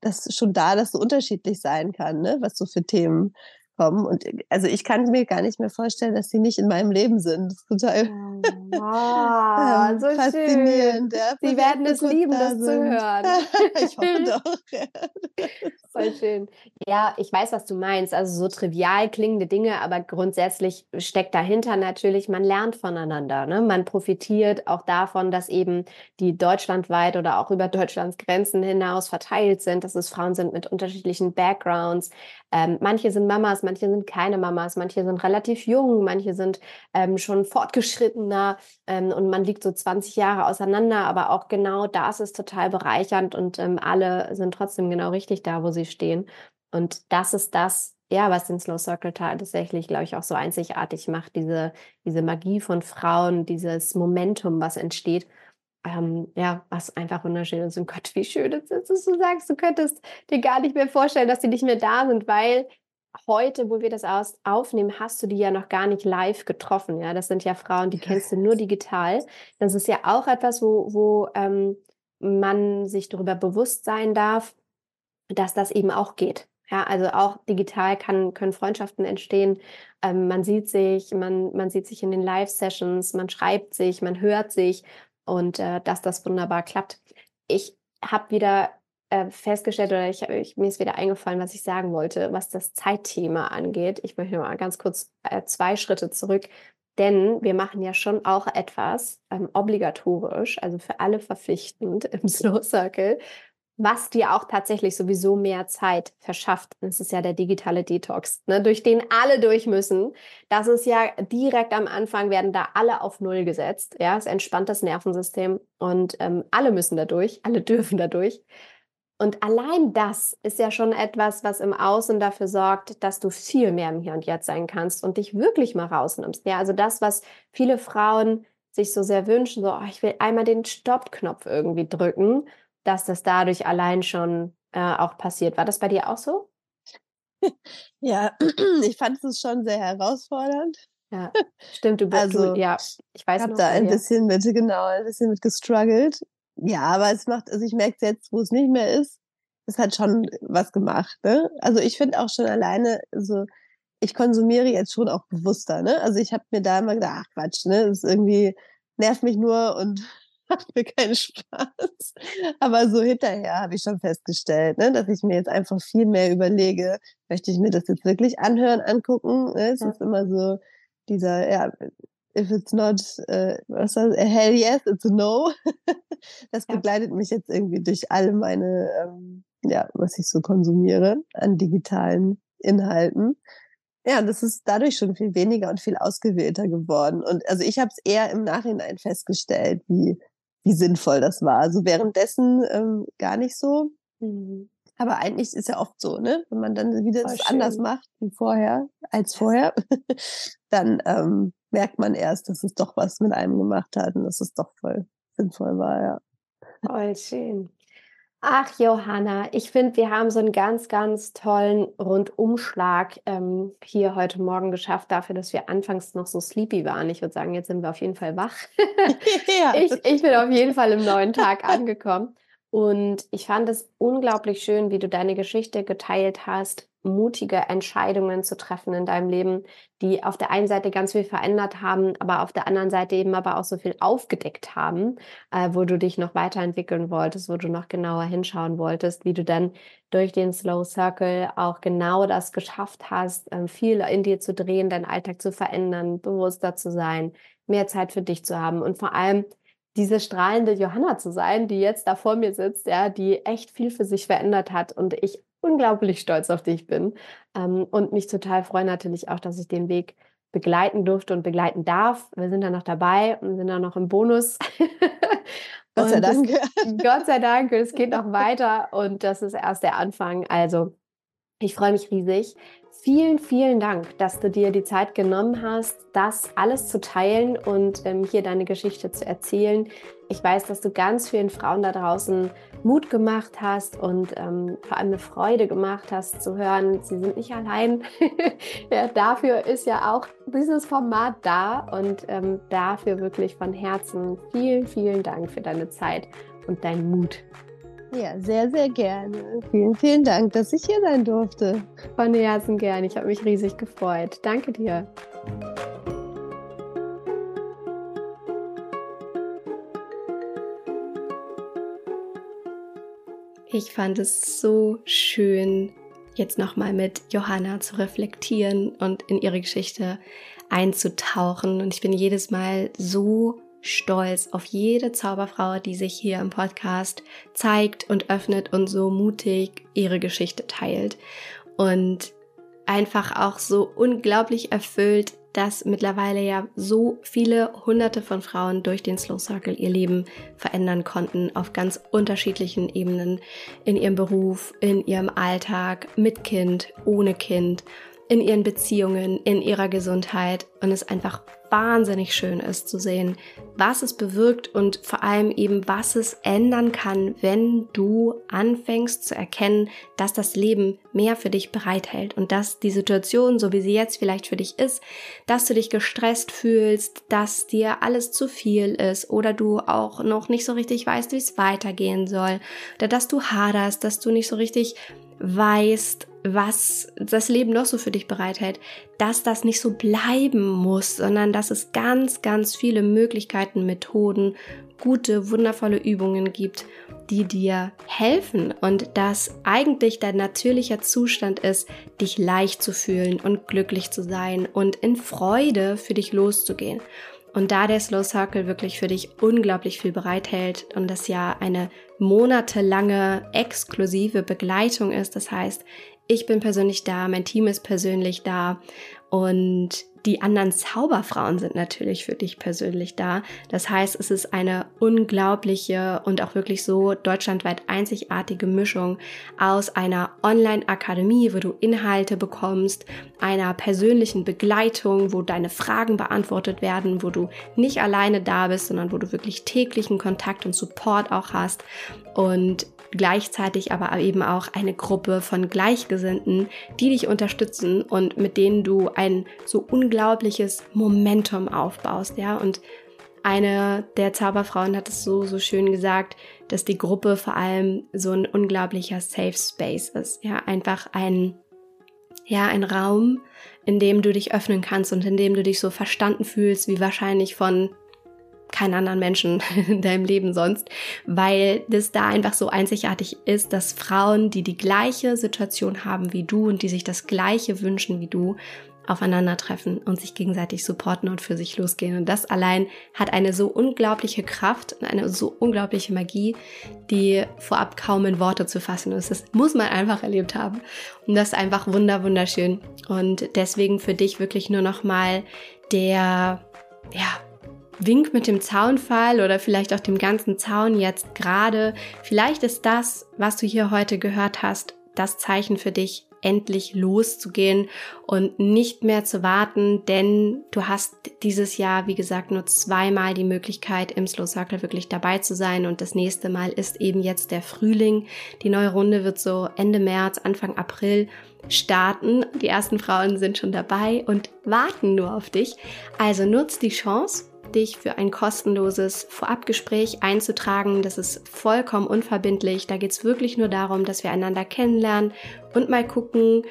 das ist schon da, dass so unterschiedlich sein kann, ne? was so für Themen kommen. Und also ich kann mir gar nicht mehr vorstellen, dass sie nicht in meinem Leben sind. Das ist total wow, ähm, so faszinierend. Schön. Ja, sie werden es lieben, da das sind. zu hören. ich hoffe doch. Voll schön. Ja, ich weiß, was du meinst. Also so trivial klingende Dinge, aber grundsätzlich steckt dahinter natürlich, man lernt voneinander. Ne? Man profitiert auch davon, dass eben die deutschlandweit oder auch über Deutschlands Grenzen hinaus verteilt sind, dass es Frauen sind mit unterschiedlichen Backgrounds. Ähm, manche sind Mamas, manche sind keine Mamas, manche sind relativ jung, manche sind ähm, schon fortgeschrittener ähm, und man liegt so 20 Jahre auseinander, aber auch genau das ist total bereichernd und ähm, alle sind trotzdem genau richtig da, wo sie stehen. Und das ist das, ja, was den Slow Circle tatsächlich, glaube ich, auch so einzigartig macht, diese, diese Magie von Frauen, dieses Momentum, was entsteht. Ähm, ja, was einfach wunderschön ist. Und Gott, wie schön es ist, dass du sagst, du könntest dir gar nicht mehr vorstellen, dass die nicht mehr da sind, weil heute, wo wir das aus aufnehmen, hast du die ja noch gar nicht live getroffen. Ja, das sind ja Frauen, die kennst du nur digital. Das ist ja auch etwas, wo, wo ähm, man sich darüber bewusst sein darf, dass das eben auch geht. Ja, also auch digital kann, können Freundschaften entstehen. Ähm, man sieht sich, man, man sieht sich in den Live-Sessions, man schreibt sich, man hört sich und äh, dass das wunderbar klappt. Ich habe wieder äh, festgestellt oder ich, ich, mir ist wieder eingefallen, was ich sagen wollte, was das Zeitthema angeht. Ich möchte mal ganz kurz äh, zwei Schritte zurück, denn wir machen ja schon auch etwas ähm, obligatorisch, also für alle verpflichtend im Slow Circle, was dir auch tatsächlich sowieso mehr Zeit verschafft. Das ist ja der digitale Detox, ne, durch den alle durch müssen. Das ist ja direkt am Anfang werden da alle auf Null gesetzt. Ja, es entspannt das Nervensystem und ähm, alle müssen da durch, alle dürfen da durch. Und allein das ist ja schon etwas, was im Außen dafür sorgt, dass du viel mehr im Hier und Jetzt sein kannst und dich wirklich mal rausnimmst. Ja, also das, was viele Frauen sich so sehr wünschen, so, oh, ich will einmal den Stoppknopf irgendwie drücken, dass das dadurch allein schon äh, auch passiert. War das bei dir auch so? Ja, ich fand es schon sehr herausfordernd. Ja, stimmt. Du, also, du, ja, ich weiß Ich habe da ein bisschen mit, genau, ein bisschen mit gestruggelt. Ja, aber es macht, also ich merke jetzt, wo es nicht mehr ist, es hat schon was gemacht. Ne? Also ich finde auch schon alleine, so ich konsumiere jetzt schon auch bewusster. Ne? Also ich habe mir da immer gedacht, ach Quatsch, ne, das ist irgendwie nervt mich nur und macht mir keinen Spaß. Aber so hinterher habe ich schon festgestellt, ne, dass ich mir jetzt einfach viel mehr überlege, möchte ich mir das jetzt wirklich anhören, angucken? Ne? Es ja. ist immer so dieser, ja, if it's not, äh, was heißt, a hell yes, it's a no. das ja. begleitet mich jetzt irgendwie durch alle meine, ähm, ja, was ich so konsumiere an digitalen Inhalten. Ja, das ist dadurch schon viel weniger und viel ausgewählter geworden. Und also ich habe es eher im Nachhinein festgestellt, wie, wie sinnvoll das war. Also währenddessen ähm, gar nicht so. Mhm. Aber eigentlich ist ja oft so, ne? Wenn man dann wieder das anders macht wie vorher, als vorher, dann ähm, merkt man erst, dass es doch was mit einem gemacht hat und dass es doch voll sinnvoll war, ja. Voll schön. Ach, Johanna, ich finde, wir haben so einen ganz, ganz tollen Rundumschlag ähm, hier heute Morgen geschafft, dafür, dass wir anfangs noch so sleepy waren. Ich würde sagen, jetzt sind wir auf jeden Fall wach. ja. ich, ich bin auf jeden Fall im neuen Tag angekommen. Und ich fand es unglaublich schön, wie du deine Geschichte geteilt hast, mutige Entscheidungen zu treffen in deinem Leben, die auf der einen Seite ganz viel verändert haben, aber auf der anderen Seite eben aber auch so viel aufgedeckt haben, äh, wo du dich noch weiterentwickeln wolltest, wo du noch genauer hinschauen wolltest, wie du dann durch den Slow Circle auch genau das geschafft hast, äh, viel in dir zu drehen, deinen Alltag zu verändern, bewusster zu sein, mehr Zeit für dich zu haben. Und vor allem diese strahlende Johanna zu sein, die jetzt da vor mir sitzt, ja, die echt viel für sich verändert hat und ich unglaublich stolz auf dich bin ähm, und mich total freue natürlich auch, dass ich den Weg begleiten durfte und begleiten darf. Wir sind da noch dabei und sind da noch im Bonus. Gott sei Dank. Gott sei Dank, es geht noch weiter und das ist erst der Anfang. Also ich freue mich riesig. Vielen, vielen Dank, dass du dir die Zeit genommen hast, das alles zu teilen und ähm, hier deine Geschichte zu erzählen. Ich weiß, dass du ganz vielen Frauen da draußen Mut gemacht hast und ähm, vor allem eine Freude gemacht hast zu hören, sie sind nicht allein. ja, dafür ist ja auch dieses Format da und ähm, dafür wirklich von Herzen vielen, vielen Dank für deine Zeit und deinen Mut. Ja, sehr, sehr gerne. Vielen, vielen Dank, dass ich hier sein durfte. Von Herzen gern. Ich habe mich riesig gefreut. Danke dir. Ich fand es so schön, jetzt nochmal mit Johanna zu reflektieren und in ihre Geschichte einzutauchen. Und ich bin jedes Mal so stolz auf jede Zauberfrau, die sich hier im Podcast zeigt und öffnet und so mutig ihre Geschichte teilt. Und einfach auch so unglaublich erfüllt, dass mittlerweile ja so viele hunderte von Frauen durch den Slow Circle ihr Leben verändern konnten auf ganz unterschiedlichen Ebenen in ihrem Beruf, in ihrem Alltag, mit Kind, ohne Kind in ihren Beziehungen, in ihrer Gesundheit und es einfach wahnsinnig schön ist zu sehen, was es bewirkt und vor allem eben, was es ändern kann, wenn du anfängst zu erkennen, dass das Leben mehr für dich bereithält und dass die Situation, so wie sie jetzt vielleicht für dich ist, dass du dich gestresst fühlst, dass dir alles zu viel ist oder du auch noch nicht so richtig weißt, wie es weitergehen soll oder dass du haderst, dass du nicht so richtig weißt, was das Leben noch so für dich bereithält, dass das nicht so bleiben muss, sondern dass es ganz, ganz viele Möglichkeiten, Methoden, gute, wundervolle Übungen gibt, die dir helfen und dass eigentlich dein natürlicher Zustand ist, dich leicht zu fühlen und glücklich zu sein und in Freude für dich loszugehen. Und da der Slow Circle wirklich für dich unglaublich viel bereithält und das ja eine monatelange exklusive Begleitung ist, das heißt, ich bin persönlich da, mein Team ist persönlich da und die anderen Zauberfrauen sind natürlich für dich persönlich da. Das heißt, es ist eine unglaubliche und auch wirklich so deutschlandweit einzigartige Mischung aus einer Online-Akademie, wo du Inhalte bekommst, einer persönlichen Begleitung, wo deine Fragen beantwortet werden, wo du nicht alleine da bist, sondern wo du wirklich täglichen Kontakt und Support auch hast und gleichzeitig aber eben auch eine Gruppe von Gleichgesinnten, die dich unterstützen und mit denen du ein so unglaubliches Momentum aufbaust, ja, und eine der Zauberfrauen hat es so, so schön gesagt, dass die Gruppe vor allem so ein unglaublicher Safe Space ist. Ja, einfach ein, ja, ein Raum, in dem du dich öffnen kannst und in dem du dich so verstanden fühlst, wie wahrscheinlich von keinen anderen Menschen in deinem Leben sonst, weil das da einfach so einzigartig ist, dass Frauen, die die gleiche Situation haben wie du und die sich das gleiche wünschen wie du, aufeinandertreffen und sich gegenseitig supporten und für sich losgehen. Und das allein hat eine so unglaubliche Kraft und eine so unglaubliche Magie, die vorab kaum in Worte zu fassen ist. Das muss man einfach erlebt haben. Und das ist einfach wunder, wunderschön. Und deswegen für dich wirklich nur noch mal der, ja, Wink mit dem Zaunfall oder vielleicht auch dem ganzen Zaun jetzt gerade. Vielleicht ist das, was du hier heute gehört hast, das Zeichen für dich, endlich loszugehen und nicht mehr zu warten, denn du hast dieses Jahr, wie gesagt, nur zweimal die Möglichkeit, im Slow Circle wirklich dabei zu sein und das nächste Mal ist eben jetzt der Frühling. Die neue Runde wird so Ende März, Anfang April starten. Die ersten Frauen sind schon dabei und warten nur auf dich. Also nutz die Chance dich für ein kostenloses Vorabgespräch einzutragen. Das ist vollkommen unverbindlich. Da geht es wirklich nur darum, dass wir einander kennenlernen und mal gucken,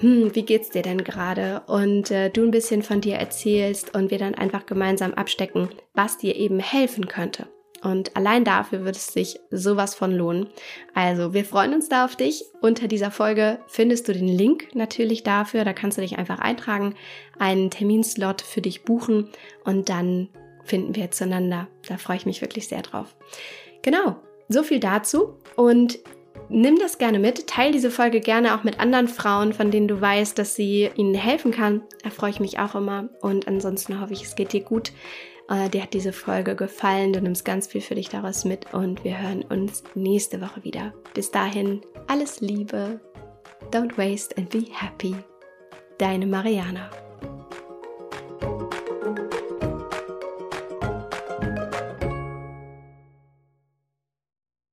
hm, wie geht's dir denn gerade? Und äh, du ein bisschen von dir erzählst und wir dann einfach gemeinsam abstecken, was dir eben helfen könnte. Und allein dafür wird es sich sowas von lohnen. Also, wir freuen uns da auf dich. Unter dieser Folge findest du den Link natürlich dafür. Da kannst du dich einfach eintragen, einen Terminslot für dich buchen und dann finden wir zueinander. Da freue ich mich wirklich sehr drauf. Genau, so viel dazu. Und nimm das gerne mit. Teil diese Folge gerne auch mit anderen Frauen, von denen du weißt, dass sie ihnen helfen kann. Da freue ich mich auch immer. Und ansonsten hoffe ich, es geht dir gut. Äh, dir hat diese Folge gefallen. Du nimmst ganz viel für dich daraus mit und wir hören uns nächste Woche wieder. Bis dahin, alles Liebe. Don't waste and be happy. Deine Mariana.